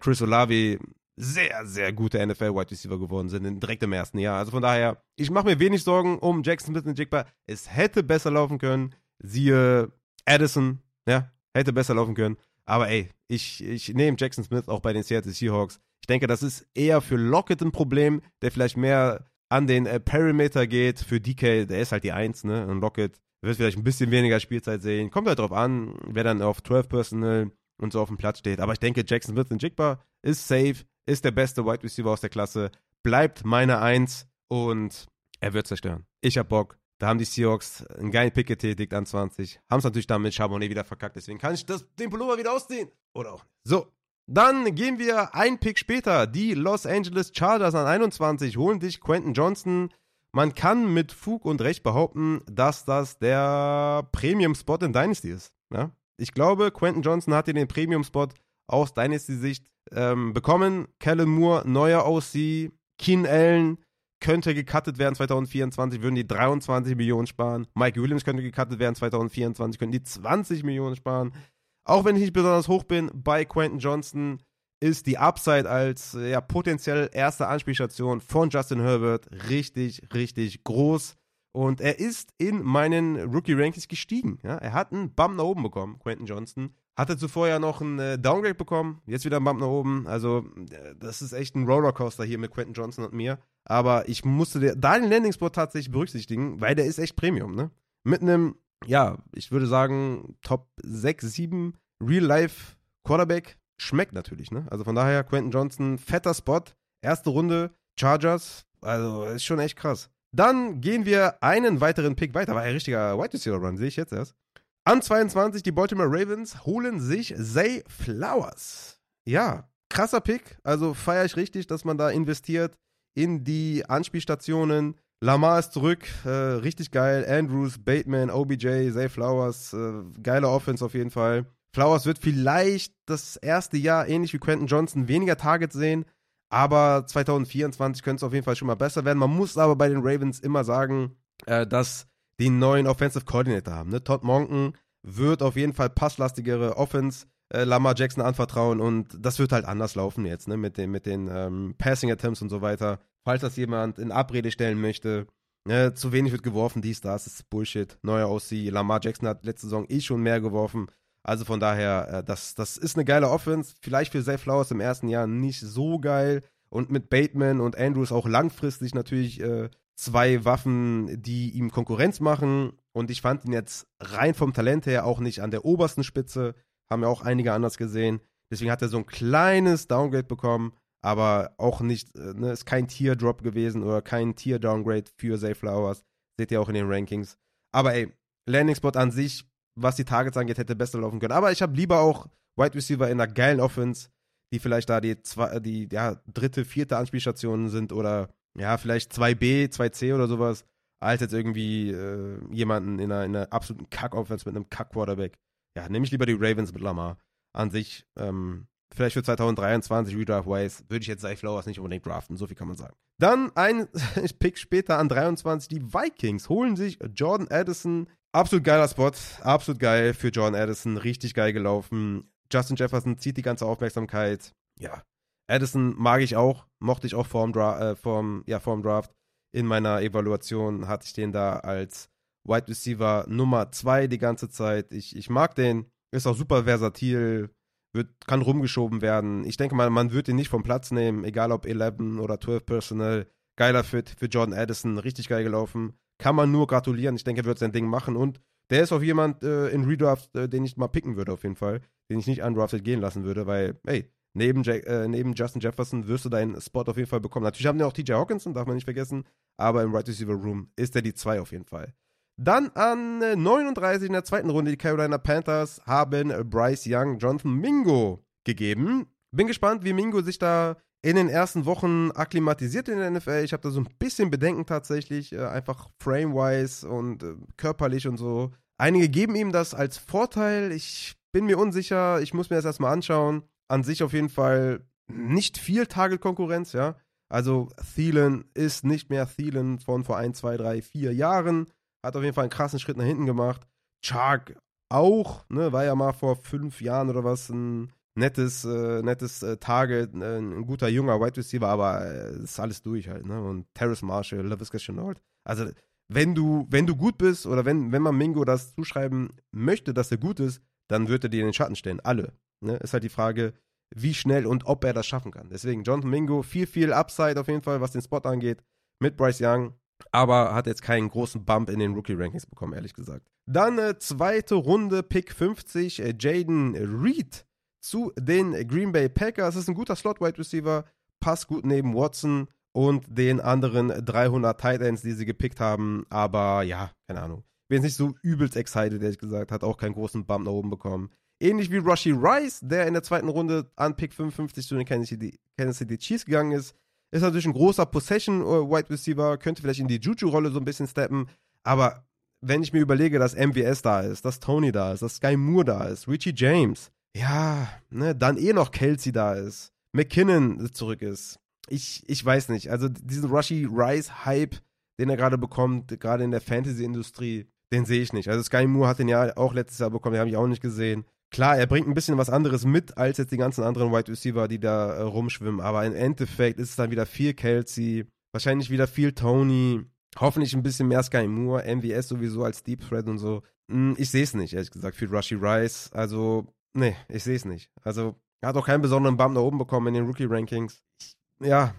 Chris Olavi sehr, sehr gute NFL-Wide Receiver geworden sind, direkt im ersten Jahr. Also von daher, ich mache mir wenig Sorgen um Jackson Smith und Jigba. Es hätte besser laufen können. Siehe Addison, ja, hätte besser laufen können. Aber ey, ich, ich nehme Jackson Smith auch bei den Seattle Seahawks. Ich denke, das ist eher für Lockett ein Problem, der vielleicht mehr an den äh, Perimeter geht. Für DK, der ist halt die Eins, ne? Und Lockett wird vielleicht ein bisschen weniger Spielzeit sehen. Kommt halt drauf an, wer dann auf 12 Personal und so auf dem Platz steht. Aber ich denke, Jackson Smith in Jigba ist safe, ist der beste Wide Receiver aus der Klasse, bleibt meine Eins und er wird zerstören. Ich hab Bock. Da haben die Seahawks einen geilen Pick getätigt an 20. Haben es natürlich dann mit Charbonnet wieder verkackt. Deswegen kann ich das, den Pullover wieder ausziehen. Oder auch. So. Dann gehen wir ein Pick später. Die Los Angeles Chargers an 21 holen sich Quentin Johnson. Man kann mit Fug und Recht behaupten, dass das der Premium-Spot in Dynasty ist. Ja? Ich glaube, Quentin Johnson hat den Premium-Spot aus Dynasty-Sicht ähm, bekommen. Kellen Moore, neuer OC, Keen Allen, könnte gecuttet werden 2024, würden die 23 Millionen sparen. Mike Williams könnte gecuttet werden 2024, könnten die 20 Millionen sparen. Auch wenn ich nicht besonders hoch bin bei Quentin Johnson, ist die Upside als ja, potenziell erste Anspielstation von Justin Herbert richtig, richtig groß. Und er ist in meinen Rookie-Rankings gestiegen. Ja? Er hat einen Bump nach oben bekommen, Quentin Johnson. Hatte zuvor ja noch einen äh, Downgrade bekommen, jetzt wieder einen Bump nach oben. Also, äh, das ist echt ein Rollercoaster hier mit Quentin Johnson und mir. Aber ich musste da den Landing-Spot tatsächlich berücksichtigen, weil der ist echt Premium, ne? Mit einem, ja, ich würde sagen, Top 6, 7 Real-Life Quarterback schmeckt natürlich, ne? Also von daher, Quentin Johnson, fetter Spot, erste Runde, Chargers, also ist schon echt krass. Dann gehen wir einen weiteren Pick weiter. War ein richtiger White Receiver Run, sehe ich jetzt erst. An 22 die Baltimore Ravens holen sich Zay Flowers. Ja, krasser Pick. Also feiere ich richtig, dass man da investiert in die Anspielstationen. Lamar ist zurück, äh, richtig geil. Andrews, Bateman, OBJ, Zay Flowers, äh, geile Offense auf jeden Fall. Flowers wird vielleicht das erste Jahr, ähnlich wie Quentin Johnson, weniger Targets sehen, aber 2024 könnte es auf jeden Fall schon mal besser werden. Man muss aber bei den Ravens immer sagen, äh, dass die einen neuen Offensive Coordinator haben. Ne? Todd Monken wird auf jeden Fall passlastigere Offense äh, Lamar Jackson anvertrauen und das wird halt anders laufen jetzt, ne? Mit den, mit den ähm, Passing Attempts und so weiter. Falls das jemand in Abrede stellen möchte, ne? zu wenig wird geworfen, dies, das, ist Bullshit. Neuer OC. Lamar Jackson hat letzte Saison eh schon mehr geworfen. Also von daher, äh, das, das ist eine geile Offense. Vielleicht für Zay Flowers im ersten Jahr nicht so geil. Und mit Bateman und Andrews auch langfristig natürlich äh, zwei Waffen, die ihm Konkurrenz machen. Und ich fand ihn jetzt rein vom Talent her auch nicht an der obersten Spitze. Haben ja auch einige anders gesehen. Deswegen hat er so ein kleines Downgrade bekommen, aber auch nicht, äh, ne, ist kein Tier-Drop gewesen oder kein Tier-Downgrade für Zay Flowers. Seht ihr auch in den Rankings. Aber ey, Landing Spot an sich was die Targets angeht, hätte besser laufen können. Aber ich habe lieber auch Wide Receiver in einer geilen Offense, die vielleicht da die, zwei, die ja, dritte, vierte Anspielstation sind oder ja, vielleicht 2B, 2C oder sowas, als jetzt irgendwie äh, jemanden in einer, in einer absoluten Kack-Offense mit einem Kack-Quarterback. Ja, nehme ich lieber die Ravens mit Lamar. An sich, ähm, vielleicht für 2023 Redraft-wise, würde ich jetzt Zay Flowers nicht unbedingt draften, so viel kann man sagen. Dann ein Pick später an 23, die Vikings holen sich Jordan Addison Absolut geiler Spot, absolut geil für John Addison, richtig geil gelaufen. Justin Jefferson zieht die ganze Aufmerksamkeit. Ja, Addison mag ich auch, mochte ich auch vorm, Dra äh, vorm, ja, vorm Draft. In meiner Evaluation hatte ich den da als Wide Receiver Nummer 2 die ganze Zeit. Ich, ich mag den, ist auch super versatil, wird, kann rumgeschoben werden. Ich denke mal, man wird ihn nicht vom Platz nehmen, egal ob 11 oder 12 Personal. Geiler Fit für Jordan Addison, richtig geil gelaufen kann man nur gratulieren. Ich denke, er wird sein Ding machen und der ist auch jemand äh, in Redraft, äh, den ich mal picken würde, auf jeden Fall. Den ich nicht undrafted gehen lassen würde, weil, hey, neben, Jack, äh, neben Justin Jefferson wirst du deinen Spot auf jeden Fall bekommen. Natürlich haben wir auch TJ Hawkinson, darf man nicht vergessen, aber im Right Receiver Room ist er die 2 auf jeden Fall. Dann an 39 in der zweiten Runde, die Carolina Panthers haben Bryce Young Jonathan Mingo gegeben. Bin gespannt, wie Mingo sich da in den ersten Wochen akklimatisiert in der NFL. Ich habe da so ein bisschen Bedenken tatsächlich, äh, einfach frame-wise und äh, körperlich und so. Einige geben ihm das als Vorteil. Ich bin mir unsicher. Ich muss mir das erstmal anschauen. An sich auf jeden Fall nicht viel Target-Konkurrenz, ja. Also Thielen ist nicht mehr Thielen von vor ein, zwei, drei, vier Jahren. Hat auf jeden Fall einen krassen Schritt nach hinten gemacht. Chark auch, ne, war ja mal vor fünf Jahren oder was ein nettes, äh, nettes äh, Target, äh, ein guter junger Wide Receiver, aber äh, ist alles durch halt, ne? Und Terrace Marshall, LaVisca Chenault. Also, wenn du, wenn du gut bist oder wenn, wenn man Mingo das zuschreiben möchte, dass er gut ist, dann wird er dir in den Schatten stellen. Alle. Ne? Ist halt die Frage, wie schnell und ob er das schaffen kann. Deswegen, Jonathan Mingo, viel, viel Upside auf jeden Fall, was den Spot angeht, mit Bryce Young, aber hat jetzt keinen großen Bump in den Rookie-Rankings bekommen, ehrlich gesagt. Dann äh, zweite Runde, Pick 50, äh, Jaden Reed zu den Green Bay Packers. Das ist ein guter Slot-Wide Receiver, passt gut neben Watson und den anderen 300 Tight Ends, die sie gepickt haben. Aber ja, keine Ahnung. Bin jetzt nicht so übelst excited, ehrlich gesagt. Hat auch keinen großen Bump nach oben bekommen. Ähnlich wie Rushy Rice, der in der zweiten Runde an Pick 55 zu den Kansas City, Chiefs gegangen ist. Ist natürlich ein großer Possession-Wide Receiver, könnte vielleicht in die Juju-Rolle so ein bisschen steppen. Aber wenn ich mir überlege, dass MVS da ist, dass Tony da ist, dass Sky Moore da ist, Richie James, ja, ne, dann eh noch Kelsey da ist, McKinnon zurück ist. ich, ich weiß nicht. Also diesen Rushy Rice-Hype, den er gerade bekommt, gerade in der Fantasy-Industrie, den sehe ich nicht. Also Sky Moore hat den ja auch letztes Jahr bekommen, den habe ich auch nicht gesehen. Klar, er bringt ein bisschen was anderes mit als jetzt die ganzen anderen Wide Receiver, die da äh, rumschwimmen. Aber im Endeffekt ist es dann wieder viel Kelsey, wahrscheinlich wieder viel Tony, hoffentlich ein bisschen mehr Sky Moore, MVS sowieso als Deep Thread und so. Hm, ich sehe es nicht, ehrlich gesagt, für Rushy Rice. Also, nee, ich sehe es nicht. Also, er hat auch keinen besonderen Bump nach oben bekommen in den Rookie-Rankings. Ja,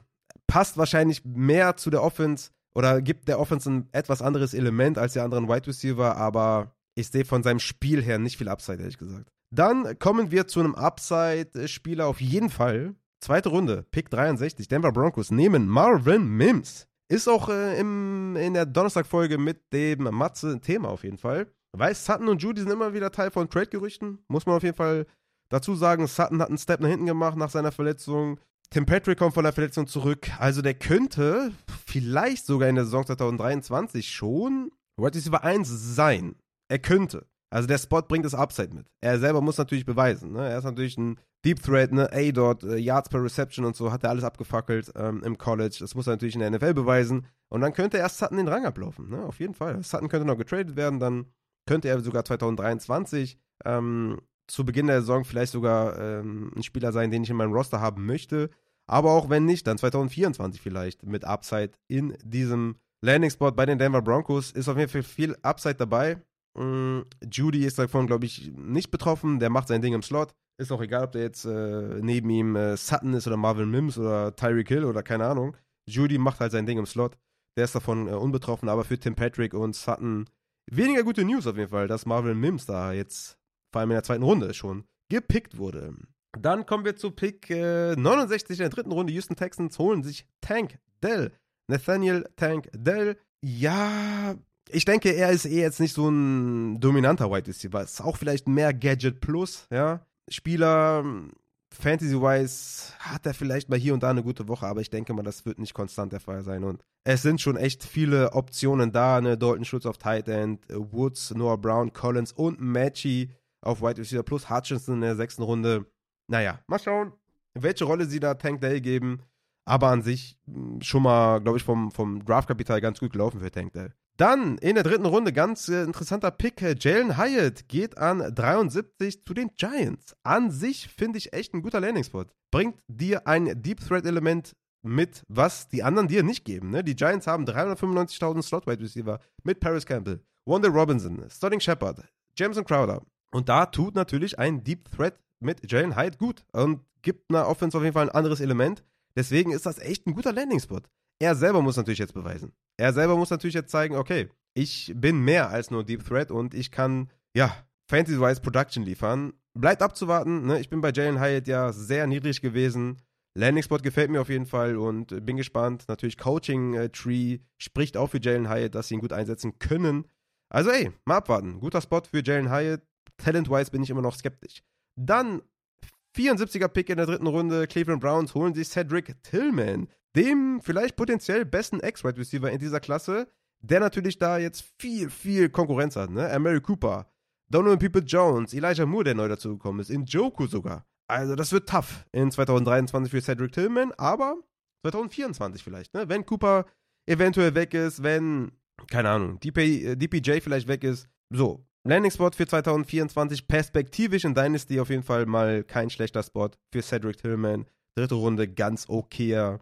passt wahrscheinlich mehr zu der Offense oder gibt der Offense ein etwas anderes Element als die anderen Wide Receiver, aber ich sehe von seinem Spiel her nicht viel Upside, ehrlich gesagt. Dann kommen wir zu einem Upside-Spieler auf jeden Fall. Zweite Runde, Pick 63, Denver Broncos nehmen Marvin Mims. Ist auch äh, im, in der Donnerstag-Folge mit dem Matze Thema auf jeden Fall. Weiß, Sutton und Judy sind immer wieder Teil von Trade-Gerüchten. Muss man auf jeden Fall dazu sagen. Sutton hat einen Step nach hinten gemacht nach seiner Verletzung. Tim Patrick kommt von der Verletzung zurück. Also der könnte vielleicht sogar in der Saison 2023 schon Wide Receiver 1 sein. Er könnte. Also der Spot bringt das Upside mit. Er selber muss natürlich beweisen. Ne? Er ist natürlich ein Deep Threat, ne? A-Dot, äh, Yards per Reception und so, hat er alles abgefackelt ähm, im College. Das muss er natürlich in der NFL beweisen. Und dann könnte erst Sutton den Rang ablaufen. Ne? Auf jeden Fall. Sutton könnte noch getradet werden, dann könnte er sogar 2023 ähm, zu Beginn der Saison vielleicht sogar ähm, ein Spieler sein, den ich in meinem Roster haben möchte. Aber auch wenn nicht, dann 2024 vielleicht mit Upside in diesem Landing Spot bei den Denver Broncos. Ist auf jeden Fall viel Upside dabei. Mm, Judy ist davon, glaube ich, nicht betroffen. Der macht sein Ding im Slot. Ist auch egal, ob der jetzt äh, neben ihm äh, Sutton ist oder Marvin Mims oder Tyreek Hill oder keine Ahnung. Judy macht halt sein Ding im Slot. Der ist davon äh, unbetroffen, aber für Tim Patrick und Sutton weniger gute News auf jeden Fall, dass Marvin Mims da jetzt vor allem in der zweiten Runde schon gepickt wurde. Dann kommen wir zu Pick äh, 69 in der dritten Runde. Houston Texans holen sich Tank Dell. Nathaniel Tank Dell. Ja, ich denke, er ist eh jetzt nicht so ein dominanter Wide Receiver. Ist auch vielleicht mehr Gadget Plus, ja. Spieler, Fantasy-wise, hat er vielleicht mal hier und da eine gute Woche, aber ich denke mal, das wird nicht konstant der Fall sein. Und es sind schon echt viele Optionen da, ne? Dalton Schutz auf Tight End, Woods, Noah Brown, Collins und Matchy auf Wide Receiver plus Hutchinson in der sechsten Runde. Naja, mal schauen, welche Rolle sie da Tank Dell geben. Aber an sich hm, schon mal, glaube ich, vom, vom Draftkapital ganz gut gelaufen für Tank Dell. Dann in der dritten Runde ganz äh, interessanter Pick. Jalen Hyatt geht an 73 zu den Giants. An sich finde ich echt ein guter Landing-Spot. Bringt dir ein Deep Threat Element mit, was die anderen dir nicht geben. Ne? Die Giants haben 395.000 Slot Wide Receiver mit Paris Campbell, Wanda Robinson, Sterling Shepard, Jameson Crowder. Und da tut natürlich ein Deep Threat mit Jalen Hyatt gut und gibt einer Offense auf jeden Fall ein anderes Element. Deswegen ist das echt ein guter Landing-Spot. Er selber muss natürlich jetzt beweisen. Er selber muss natürlich jetzt zeigen, okay, ich bin mehr als nur Deep Threat und ich kann, ja, Fantasy-wise Production liefern. Bleibt abzuwarten, ne? Ich bin bei Jalen Hyatt ja sehr niedrig gewesen. Landing Spot gefällt mir auf jeden Fall und bin gespannt. Natürlich Coaching äh, Tree spricht auch für Jalen Hyatt, dass sie ihn gut einsetzen können. Also ey, mal abwarten. Guter Spot für Jalen Hyatt. Talent-wise bin ich immer noch skeptisch. Dann 74er Pick in der dritten Runde. Cleveland Browns holen sich Cedric Tillman dem vielleicht potenziell besten Ex-Wide Receiver in dieser Klasse, der natürlich da jetzt viel, viel Konkurrenz hat, ne? Mary Cooper, Donovan People Jones, Elijah Moore, der neu dazugekommen ist, in Joku sogar. Also, das wird tough in 2023 für Cedric Tillman, aber 2024 vielleicht, ne? Wenn Cooper eventuell weg ist, wenn, keine Ahnung, DP, DPJ vielleicht weg ist. So, Landing Spot für 2024, perspektivisch in Dynasty auf jeden Fall mal kein schlechter Spot für Cedric Tillman. Dritte Runde, ganz okayer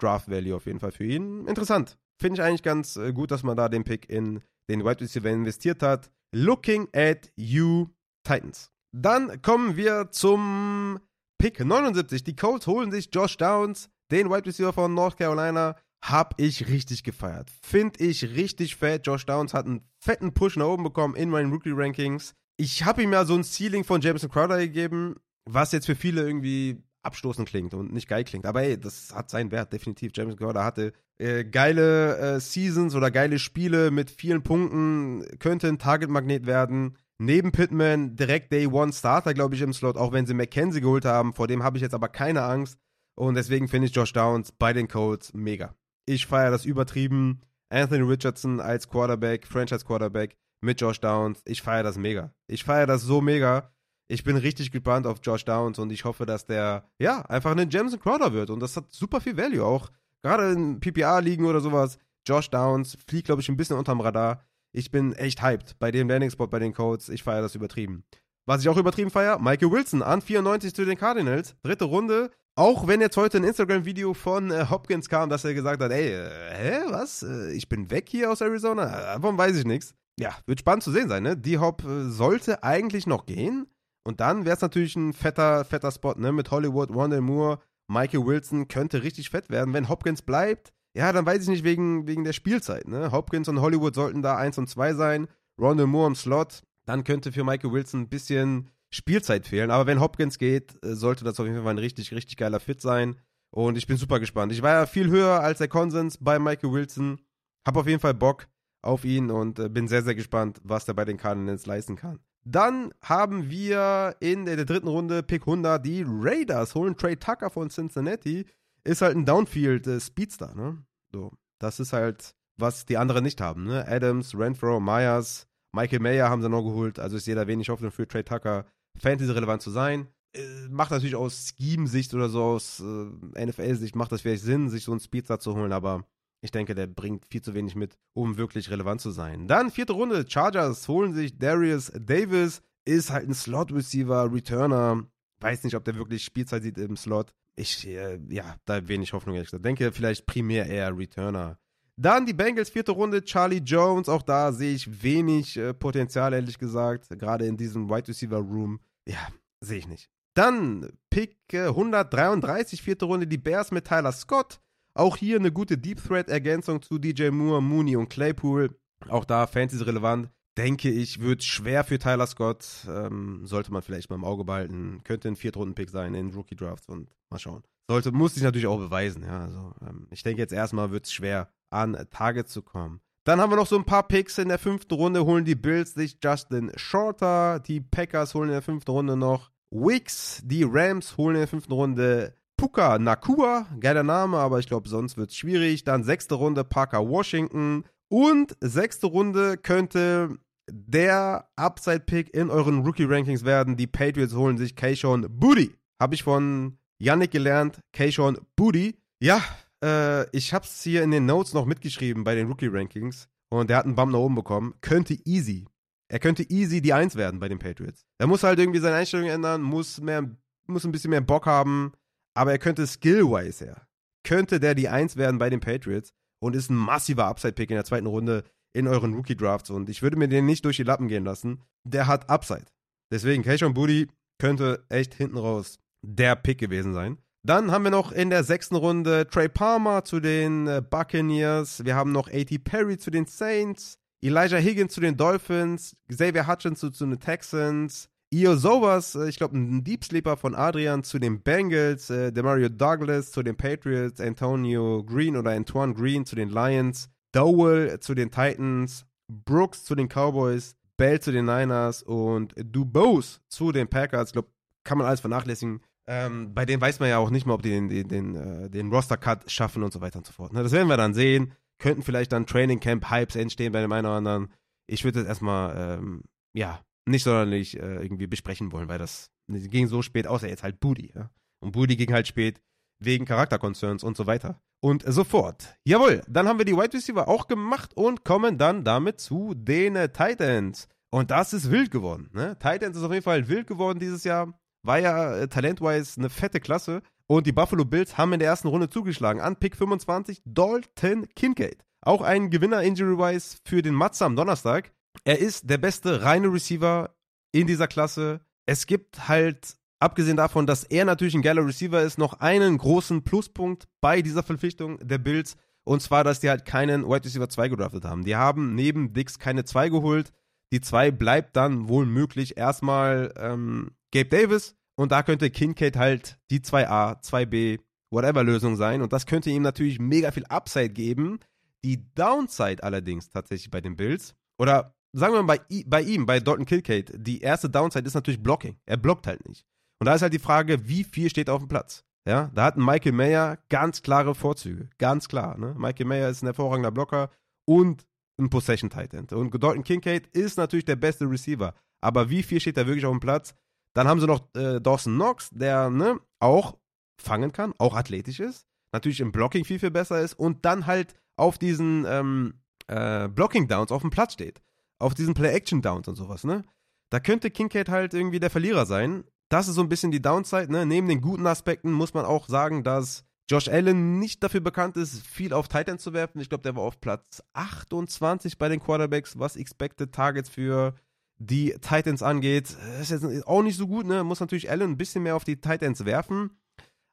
Draft Value auf jeden Fall für ihn. Interessant. Finde ich eigentlich ganz äh, gut, dass man da den Pick in den Wide Receiver investiert hat. Looking at you, Titans. Dann kommen wir zum Pick 79. Die Colts holen sich Josh Downs, den Wide Receiver von North Carolina. Hab ich richtig gefeiert. Finde ich richtig fett. Josh Downs hat einen fetten Push nach oben bekommen in meinen Rookie-Rankings. Ich habe ihm ja so ein Ceiling von Jameson Crowder gegeben, was jetzt für viele irgendwie abstoßend klingt und nicht geil klingt. Aber ey, das hat seinen Wert, definitiv. James Gorda hatte äh, geile äh, Seasons oder geile Spiele mit vielen Punkten, könnte ein Target-Magnet werden. Neben Pittman direkt Day One Starter, glaube ich, im Slot, auch wenn sie McKenzie geholt haben. Vor dem habe ich jetzt aber keine Angst. Und deswegen finde ich Josh Downs bei den Colts mega. Ich feiere das übertrieben. Anthony Richardson als Quarterback, Franchise Quarterback mit Josh Downs. Ich feiere das mega. Ich feiere das so mega. Ich bin richtig gespannt auf Josh Downs und ich hoffe, dass der, ja, einfach ein Jameson Crowder wird. Und das hat super viel Value auch. Gerade in PPA-Ligen oder sowas. Josh Downs fliegt, glaube ich, ein bisschen unterm Radar. Ich bin echt hyped bei dem Landing-Spot bei den Codes. Ich feiere das übertrieben. Was ich auch übertrieben feiere, Michael Wilson an 94 zu den Cardinals. Dritte Runde. Auch wenn jetzt heute ein Instagram-Video von äh, Hopkins kam, dass er gesagt hat, ey, äh, hä, was? Äh, ich bin weg hier aus Arizona? Äh, warum weiß ich nichts? Ja, wird spannend zu sehen sein, ne? Die Hop äh, sollte eigentlich noch gehen. Und dann wäre es natürlich ein fetter, fetter Spot, ne? Mit Hollywood, Rondell Moore, Michael Wilson könnte richtig fett werden. Wenn Hopkins bleibt, ja, dann weiß ich nicht wegen, wegen der Spielzeit, ne? Hopkins und Hollywood sollten da 1 und 2 sein. Rondell Moore im Slot, dann könnte für Michael Wilson ein bisschen Spielzeit fehlen. Aber wenn Hopkins geht, äh, sollte das auf jeden Fall ein richtig, richtig geiler Fit sein. Und ich bin super gespannt. Ich war ja viel höher als der Konsens bei Michael Wilson. Hab auf jeden Fall Bock auf ihn und äh, bin sehr, sehr gespannt, was der bei den Cardinals leisten kann. Dann haben wir in der, dritten Runde Pick 100 die Raiders holen Trey Tucker von Cincinnati. Ist halt ein Downfield äh, Speedster, ne? So, das ist halt, was die anderen nicht haben, ne? Adams, Renfro, Myers, Michael Mayer haben sie noch geholt. Also ist jeder wenig Hoffnung für Trey Tucker, Fantasy-relevant zu sein. Äh, macht natürlich aus Scheme-Sicht oder so, aus äh, NFL-Sicht, macht das vielleicht Sinn, sich so einen Speedster zu holen, aber ich denke, der bringt viel zu wenig mit, um wirklich relevant zu sein. Dann vierte Runde, Chargers holen sich Darius Davis, ist halt ein Slot-Receiver, Returner. Weiß nicht, ob der wirklich Spielzeit sieht im Slot. Ich, äh, ja, da wenig Hoffnung, ehrlich gesagt. Denke vielleicht primär eher Returner. Dann die Bengals, vierte Runde, Charlie Jones. Auch da sehe ich wenig äh, Potenzial, ehrlich gesagt. Gerade in diesem Wide Receiver Room. Ja, sehe ich nicht. Dann Pick äh, 133, vierte Runde, die Bears mit Tyler Scott. Auch hier eine gute Deep Threat-Ergänzung zu DJ Moore, Mooney und Claypool. Auch da Fantasy relevant. Denke ich, wird schwer für Tyler Scott. Ähm, sollte man vielleicht mal im Auge behalten. Könnte ein Viertrunden-Pick sein in Rookie Drafts und mal schauen. Sollte, muss sich natürlich auch beweisen. Ja, also, ähm, ich denke jetzt erstmal wird es schwer, an Target zu kommen. Dann haben wir noch so ein paar Picks in der fünften Runde. Holen die Bills sich Justin Shorter. Die Packers holen in der fünften Runde noch Wicks. Die Rams holen in der fünften Runde Puka Nakua, geiler Name, aber ich glaube, sonst wird es schwierig. Dann sechste Runde Parker Washington. Und sechste Runde könnte der Upside-Pick in euren Rookie-Rankings werden. Die Patriots holen sich Keishon Booty. Habe ich von Yannick gelernt. Keishon Booty. Ja, äh, ich habe es hier in den Notes noch mitgeschrieben bei den Rookie-Rankings. Und der hat einen Bump nach oben bekommen. Könnte easy. Er könnte easy die Eins werden bei den Patriots. Er muss halt irgendwie seine Einstellung ändern, muss, mehr, muss ein bisschen mehr Bock haben aber er könnte skill-wise her. Könnte der die Eins werden bei den Patriots und ist ein massiver Upside-Pick in der zweiten Runde in euren Rookie-Drafts und ich würde mir den nicht durch die Lappen gehen lassen. Der hat Upside. Deswegen, Keishon Booty könnte echt hinten raus der Pick gewesen sein. Dann haben wir noch in der sechsten Runde Trey Palmer zu den äh, Buccaneers. Wir haben noch A.T. Perry zu den Saints. Elijah Higgins zu den Dolphins. Xavier Hutchins zu, zu den Texans. Io Sowas, äh, ich glaube, ein Deep Sleeper von Adrian zu den Bengals, äh, Demario Douglas zu den Patriots, Antonio Green oder Antoine Green zu den Lions, Dowell zu den Titans, Brooks zu den Cowboys, Bell zu den Niners und Dubose zu den Packers. Ich glaube, kann man alles vernachlässigen. Ähm, bei denen weiß man ja auch nicht mal, ob die den, den, den, äh, den Roster-Cut schaffen und so weiter und so fort. Ne? Das werden wir dann sehen. Könnten vielleicht dann Training Camp-Hypes entstehen bei dem einen oder anderen. Ich würde das erstmal, ähm, ja, nicht sonderlich äh, irgendwie besprechen wollen, weil das ging so spät, außer jetzt halt Booty. Ja? Und Booty ging halt spät wegen Charakterconcerns und so weiter. Und so fort. Jawohl, dann haben wir die Wide Receiver auch gemacht und kommen dann damit zu den äh, Titans. Und das ist wild geworden. Ne? Titans ist auf jeden Fall wild geworden dieses Jahr. War ja äh, talentwise eine fette Klasse. Und die Buffalo Bills haben in der ersten Runde zugeschlagen. An Pick 25 Dalton Kincaid. Auch ein Gewinner injury-wise für den Matze am Donnerstag. Er ist der beste reine Receiver in dieser Klasse. Es gibt halt, abgesehen davon, dass er natürlich ein geiler Receiver ist, noch einen großen Pluspunkt bei dieser Verpflichtung der Bills. Und zwar, dass die halt keinen Wide Receiver 2 gedraftet haben. Die haben neben Dix keine 2 geholt. Die 2 bleibt dann wohl möglich erstmal ähm, Gabe Davis. Und da könnte Kincaid halt die 2A, 2B, whatever Lösung sein. Und das könnte ihm natürlich mega viel Upside geben. Die Downside allerdings tatsächlich bei den Bills, oder sagen wir mal bei, bei ihm, bei Dalton Kilcade, die erste Downside ist natürlich Blocking. Er blockt halt nicht. Und da ist halt die Frage, wie viel steht auf dem Platz? Ja, da hat Michael Mayer ganz klare Vorzüge. Ganz klar. Ne? Michael Mayer ist ein hervorragender Blocker und ein Possession Tight End. Und Dalton Kincaid ist natürlich der beste Receiver. Aber wie viel steht da wirklich auf dem Platz? Dann haben sie noch äh, Dawson Knox, der ne, auch fangen kann, auch athletisch ist, natürlich im Blocking viel, viel besser ist und dann halt auf diesen ähm, äh, Blocking-Downs auf dem Platz steht. Auf diesen Play-Action-Downs und sowas, ne? Da könnte Kincaid halt irgendwie der Verlierer sein. Das ist so ein bisschen die Downside, ne? Neben den guten Aspekten muss man auch sagen, dass Josh Allen nicht dafür bekannt ist, viel auf Titan zu werfen. Ich glaube, der war auf Platz 28 bei den Quarterbacks, was Expected Targets für die Titans angeht. Das ist jetzt auch nicht so gut, ne? Muss natürlich Allen ein bisschen mehr auf die Titans werfen.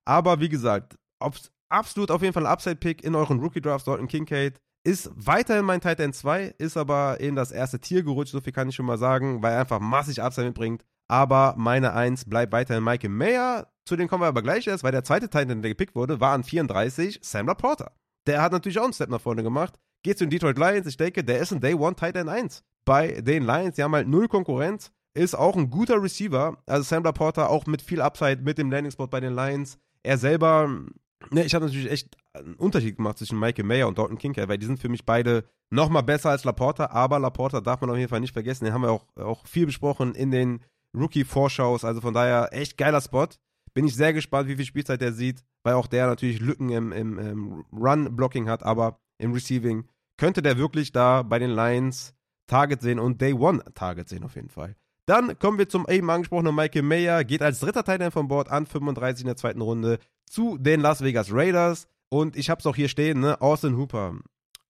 Aber wie gesagt, absolut auf jeden Fall ein Upside-Pick in euren Rookie-Drafts, Dalton Kincaid. Ist weiterhin mein Titan 2, ist aber in das erste Tier gerutscht, so viel kann ich schon mal sagen, weil er einfach massig Upside mitbringt. Aber meine 1 bleibt weiterhin Michael Mayer. Zu dem kommen wir aber gleich erst, weil der zweite Titan, der gepickt wurde, war an 34 Sam Laporta. Der hat natürlich auch einen Step nach vorne gemacht. Geht zu den Detroit Lions. Ich denke, der ist ein Day One Titan 1 bei den Lions. Die haben halt null Konkurrenz. Ist auch ein guter Receiver. Also Sam Laporta auch mit viel Upside mit dem Landing Spot bei den Lions. Er selber Ne, ich habe natürlich echt einen Unterschied gemacht zwischen Michael Mayer und Dalton Kincaid, weil die sind für mich beide nochmal besser als Laporta, aber Laporta darf man auf jeden Fall nicht vergessen. Den haben wir auch, auch viel besprochen in den Rookie-Vorschaus, also von daher echt geiler Spot. Bin ich sehr gespannt, wie viel Spielzeit der sieht, weil auch der natürlich Lücken im, im, im Run-Blocking hat, aber im Receiving könnte der wirklich da bei den Lions Target sehen und Day One Target sehen auf jeden Fall. Dann kommen wir zum eben angesprochenen Michael Mayer, geht als dritter Teil von Bord an 35 in der zweiten Runde zu den Las Vegas Raiders. Und ich habe es auch hier stehen, ne? Austin Hooper,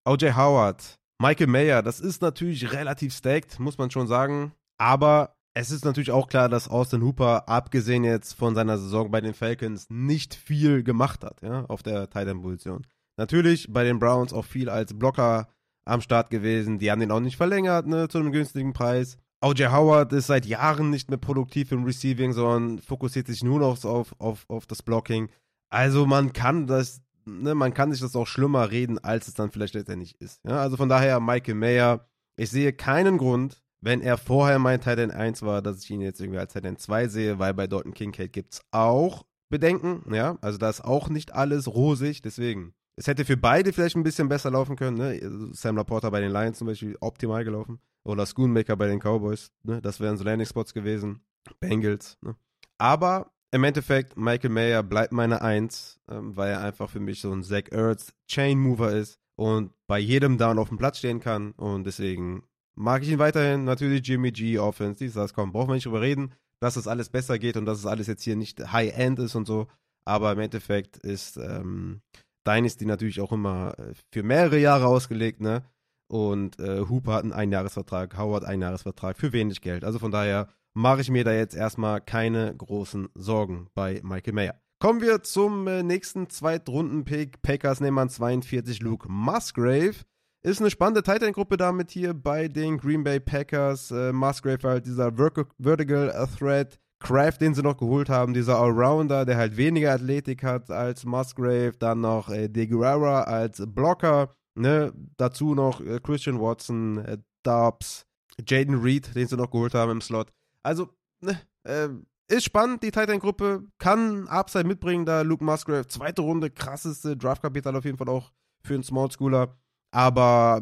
OJ Howard, Michael Mayer, das ist natürlich relativ stacked, muss man schon sagen. Aber es ist natürlich auch klar, dass Austin Hooper, abgesehen jetzt von seiner Saison bei den Falcons, nicht viel gemacht hat, ja, auf der Tight End Position. Natürlich bei den Browns auch viel als Blocker am Start gewesen. Die haben den auch nicht verlängert, ne, zu einem günstigen Preis. OJ Howard ist seit Jahren nicht mehr produktiv im Receiving, sondern fokussiert sich nur noch auf, auf, auf das Blocking. Also man kann das, ne, man kann sich das auch schlimmer reden, als es dann vielleicht letztendlich ist. Ja, also von daher Michael Mayer, ich sehe keinen Grund, wenn er vorher mein Titan 1 war, dass ich ihn jetzt irgendwie als Titan 2 sehe, weil bei Dalton Kincaid gibt es auch Bedenken, ja, also da ist auch nicht alles rosig, deswegen. Es hätte für beide vielleicht ein bisschen besser laufen können, ne? Sam Laporta bei den Lions zum Beispiel optimal gelaufen. Oder Schoonmaker bei den Cowboys. Ne? Das wären so Landing-Spots gewesen. Bengals. Ne? Aber im Endeffekt, Michael Mayer bleibt meine Eins, ähm, weil er einfach für mich so ein Zach Ertz Chain Mover ist und bei jedem Down auf dem Platz stehen kann. Und deswegen mag ich ihn weiterhin. Natürlich Jimmy G, Offense, dies, das, komm, brauchen wir nicht drüber reden, dass das alles besser geht und dass es alles jetzt hier nicht High-End ist und so. Aber im Endeffekt ist ähm, Dynasty natürlich auch immer äh, für mehrere Jahre ausgelegt, ne? Und äh, Hooper hat einen Einjahresvertrag, Howard einen Einjahresvertrag für wenig Geld. Also von daher mache ich mir da jetzt erstmal keine großen Sorgen bei Michael Mayer. Kommen wir zum äh, nächsten Zweitrunden-Pick. Packers nehmen an 42 Luke Musgrave. Ist eine spannende Titan-Gruppe damit hier bei den Green Bay Packers. Äh, Musgrave halt dieser Vertical Threat. Kraft, den sie noch geholt haben, dieser Allrounder, der halt weniger Athletik hat als Musgrave. Dann noch äh, De Guerrera als Blocker. Ne, dazu noch äh, Christian Watson, äh, Dobbs, Jaden Reed, den sie noch geholt haben im Slot. Also, ne, äh, ist spannend, die Titan-Gruppe. Kann Upside mitbringen, da Luke Musgrave. Zweite Runde, krasseste Draftkapital auf jeden Fall auch für einen Small Schooler. Aber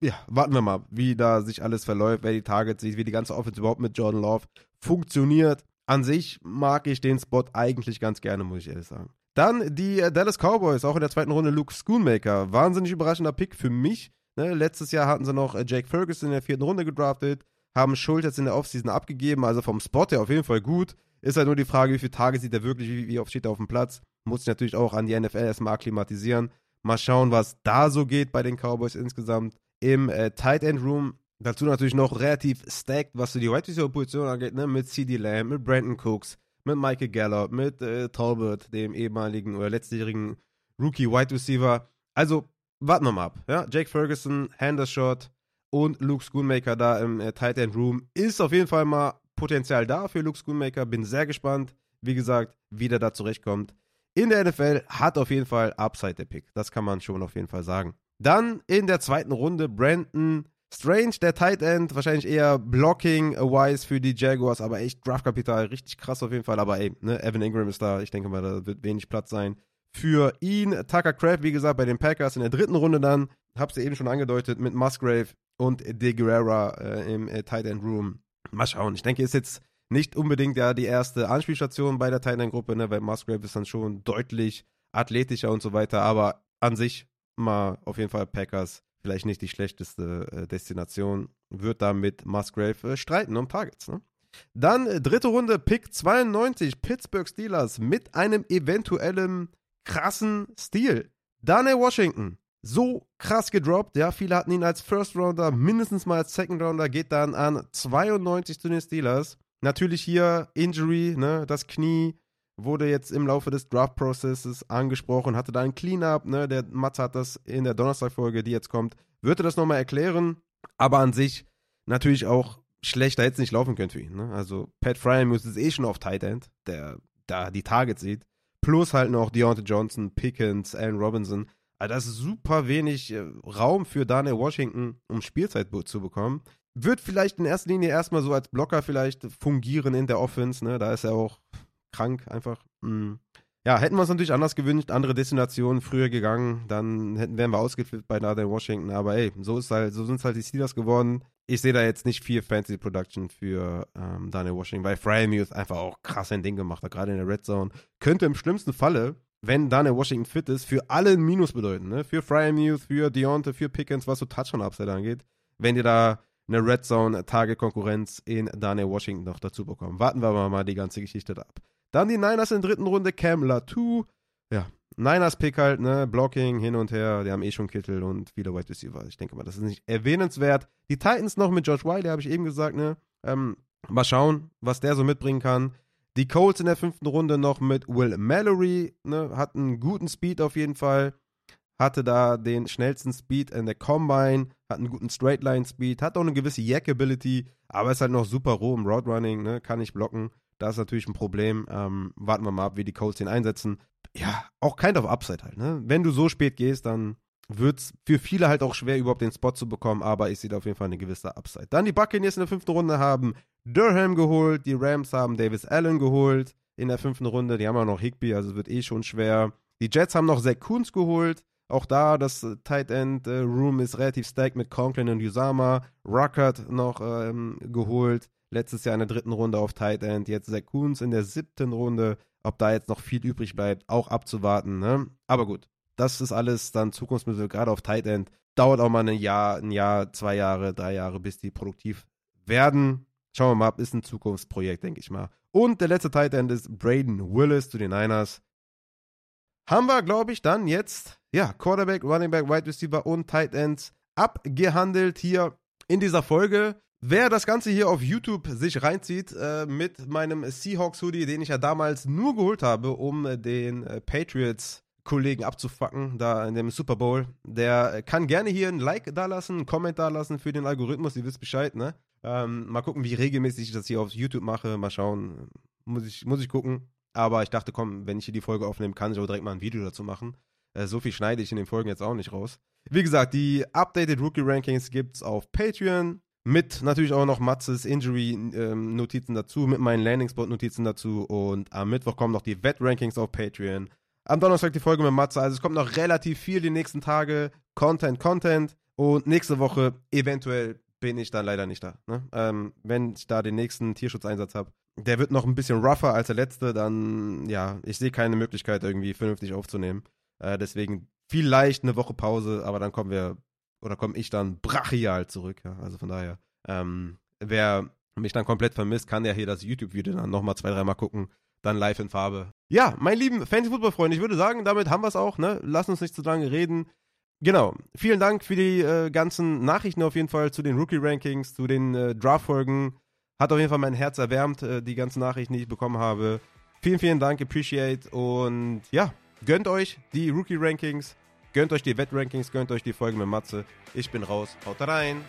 ja, warten wir mal, wie da sich alles verläuft, wer die Targets sieht, wie die ganze Offense überhaupt mit Jordan Love funktioniert. An sich mag ich den Spot eigentlich ganz gerne, muss ich ehrlich sagen. Dann die äh, Dallas Cowboys, auch in der zweiten Runde Luke Schoonmaker. Wahnsinnig überraschender Pick für mich. Ne, letztes Jahr hatten sie noch äh, Jake Ferguson in der vierten Runde gedraftet, haben Schultz jetzt in der Offseason abgegeben, also vom Spot her auf jeden Fall gut. Ist halt nur die Frage, wie viele Tage sieht er wirklich, wie, wie oft steht er auf dem Platz. Muss sich natürlich auch an die NFL erstmal akklimatisieren. Mal schauen, was da so geht bei den Cowboys insgesamt. Im äh, Tight End Room dazu natürlich noch relativ stacked, was so die Wide Receiver Position angeht, ne? mit CD Lamb, mit Brandon Cooks, mit Michael Gallup, mit äh, Talbot, dem ehemaligen oder letztjährigen Rookie Wide Receiver. Also warten wir mal ab. Ja? Jake Ferguson, Hendershot und Luke Schoonmaker da im äh, Tight End Room ist auf jeden Fall mal Potenzial da für Luke Schoonmaker. Bin sehr gespannt, wie gesagt, wie der da zurechtkommt. In der NFL hat auf jeden Fall Upside der Pick. Das kann man schon auf jeden Fall sagen. Dann in der zweiten Runde Brandon Strange, der Tight End, wahrscheinlich eher Blocking-wise für die Jaguars, aber echt Draftkapital, richtig krass auf jeden Fall. Aber ey, ne, Evan Ingram ist da, ich denke mal, da wird wenig Platz sein für ihn. Tucker Craft, wie gesagt, bei den Packers in der dritten Runde dann, hab's ja eben schon angedeutet, mit Musgrave und De Guerrera äh, im äh, Tight End Room. Mal schauen. Ich denke, ist jetzt nicht unbedingt ja die erste Anspielstation bei der Titan-Gruppe, ne, weil Musgrave ist dann schon deutlich athletischer und so weiter, aber an sich mal auf jeden Fall Packers vielleicht nicht die schlechteste äh, Destination, wird da mit Musgrave äh, streiten um Targets. Ne? Dann äh, dritte Runde, Pick 92, Pittsburgh Steelers mit einem eventuellen krassen Stil. Daniel Washington, so krass gedroppt, ja, viele hatten ihn als First Rounder, mindestens mal als Second Rounder, geht dann an 92 zu den Steelers. Natürlich hier Injury, ne, das Knie wurde jetzt im Laufe des Draft-Prozesses angesprochen, hatte da ein Cleanup, ne, der Mats hat das in der Donnerstag-Folge, die jetzt kommt, würde das nochmal erklären, aber an sich natürlich auch schlechter hätte es nicht laufen können für ihn, ne, also Pat Fryermuth ist eh schon auf Tight End, der da die Targets sieht, plus halt noch Deontay Johnson, Pickens, Allen Robinson, also das ist super wenig äh, Raum für Daniel Washington, um Spielzeit zu bekommen. Wird vielleicht in erster Linie erstmal so als Blocker vielleicht fungieren in der Offense, ne? Da ist er auch krank einfach. Mhm. Ja, hätten wir uns natürlich anders gewünscht, andere Destinationen früher gegangen, dann hätten, wären wir ausgeflippt bei Daniel Washington. Aber ey, so ist halt, so sind es halt die Steelers geworden. Ich sehe da jetzt nicht viel Fantasy Production für ähm, Daniel Washington, weil Fryermuth einfach auch krass ein Ding gemacht hat, gerade in der Red Zone. Könnte im schlimmsten Falle wenn Daniel Washington fit ist, für alle ein Minus bedeuten. Ne? Für Fryermuth, für Deontay, für Pickens, was so Touchdown-Upside angeht. Wenn ihr da eine Red Zone-Target-Konkurrenz in Daniel Washington noch dazu bekommen. Warten wir aber mal die ganze Geschichte da ab. Dann die Niners in der dritten Runde, Cam Latu. Ja, Niners-Pick halt, ne? Blocking hin und her. Die haben eh schon Kittel und viele Wide Receiver. Ich denke mal, das ist nicht erwähnenswert. Die Titans noch mit George Wiley, habe ich eben gesagt, ne? Ähm, mal schauen, was der so mitbringen kann. Die Colts in der fünften Runde noch mit Will Mallory, ne, hat einen guten Speed auf jeden Fall. Hatte da den schnellsten Speed in der Combine, hat einen guten Straightline-Speed, hat auch eine gewisse Yak-Ability, aber ist halt noch super roh im Route Running, ne, kann nicht blocken. Da ist natürlich ein Problem. Ähm, warten wir mal ab, wie die Colts den einsetzen. Ja, auch kind of Upside halt, ne? Wenn du so spät gehst, dann wird es für viele halt auch schwer, überhaupt den Spot zu bekommen, aber ich sehe da auf jeden Fall eine gewisse Upside. Dann die Buccaneers in der fünften Runde haben Durham geholt, die Rams haben Davis Allen geholt in der fünften Runde, die haben auch noch Higby, also es wird eh schon schwer. Die Jets haben noch Zach Coons geholt, auch da das Tight End äh, Room ist relativ stacked mit Conklin und Usama, Ruckert noch ähm, geholt, letztes Jahr in der dritten Runde auf Tight End, jetzt Zach Coons in der siebten Runde, ob da jetzt noch viel übrig bleibt, auch abzuwarten, ne? Aber gut, das ist alles dann Zukunftsmittel, gerade auf Tight End. Dauert auch mal ein Jahr, ein Jahr, zwei Jahre, drei Jahre, bis die produktiv werden. Schauen wir mal ab, ist ein Zukunftsprojekt, denke ich mal. Und der letzte Tight End ist Braden Willis zu den Niners. Haben wir, glaube ich, dann jetzt, ja, Quarterback, Running Back, Wide Receiver und Tight Ends abgehandelt hier in dieser Folge. Wer das Ganze hier auf YouTube sich reinzieht, äh, mit meinem Seahawks Hoodie, den ich ja damals nur geholt habe, um äh, den äh, Patriots Kollegen abzufacken, da in dem Super Bowl, der kann gerne hier ein Like dalassen, einen Comment dalassen für den Algorithmus, ihr wisst Bescheid, ne? Ähm, mal gucken, wie regelmäßig ich das hier auf YouTube mache, mal schauen, muss ich, muss ich gucken. Aber ich dachte, komm, wenn ich hier die Folge aufnehme, kann ich auch direkt mal ein Video dazu machen. Äh, so viel schneide ich in den Folgen jetzt auch nicht raus. Wie gesagt, die Updated Rookie Rankings gibt's auf Patreon. Mit natürlich auch noch Matzes Injury-Notizen ähm, dazu, mit meinen Landing Spot-Notizen dazu. Und am Mittwoch kommen noch die Wett-Rankings auf Patreon. Am Donnerstag die Folge mit Matze. Also es kommt noch relativ viel die nächsten Tage. Content, Content. Und nächste Woche eventuell bin ich dann leider nicht da. Ne? Ähm, wenn ich da den nächsten Tierschutzeinsatz habe. Der wird noch ein bisschen rougher als der letzte, dann, ja, ich sehe keine Möglichkeit, irgendwie vernünftig aufzunehmen. Äh, deswegen vielleicht eine Woche Pause, aber dann kommen wir, oder komme ich dann brachial zurück. Ja? Also von daher, ähm, wer mich dann komplett vermisst, kann ja hier das YouTube-Video dann nochmal zwei, dreimal gucken dann live in Farbe. Ja, mein lieben Fantasy-Football-Freunde, ich würde sagen, damit haben wir es auch, ne? Lass uns nicht zu lange reden. Genau. Vielen Dank für die äh, ganzen Nachrichten auf jeden Fall zu den Rookie-Rankings, zu den äh, Draft-Folgen. Hat auf jeden Fall mein Herz erwärmt, äh, die ganzen Nachrichten, die ich bekommen habe. Vielen, vielen Dank, appreciate. Und ja, gönnt euch die Rookie-Rankings, gönnt euch die Wett-Rankings, gönnt euch die Folge mit Matze. Ich bin raus. Haut rein.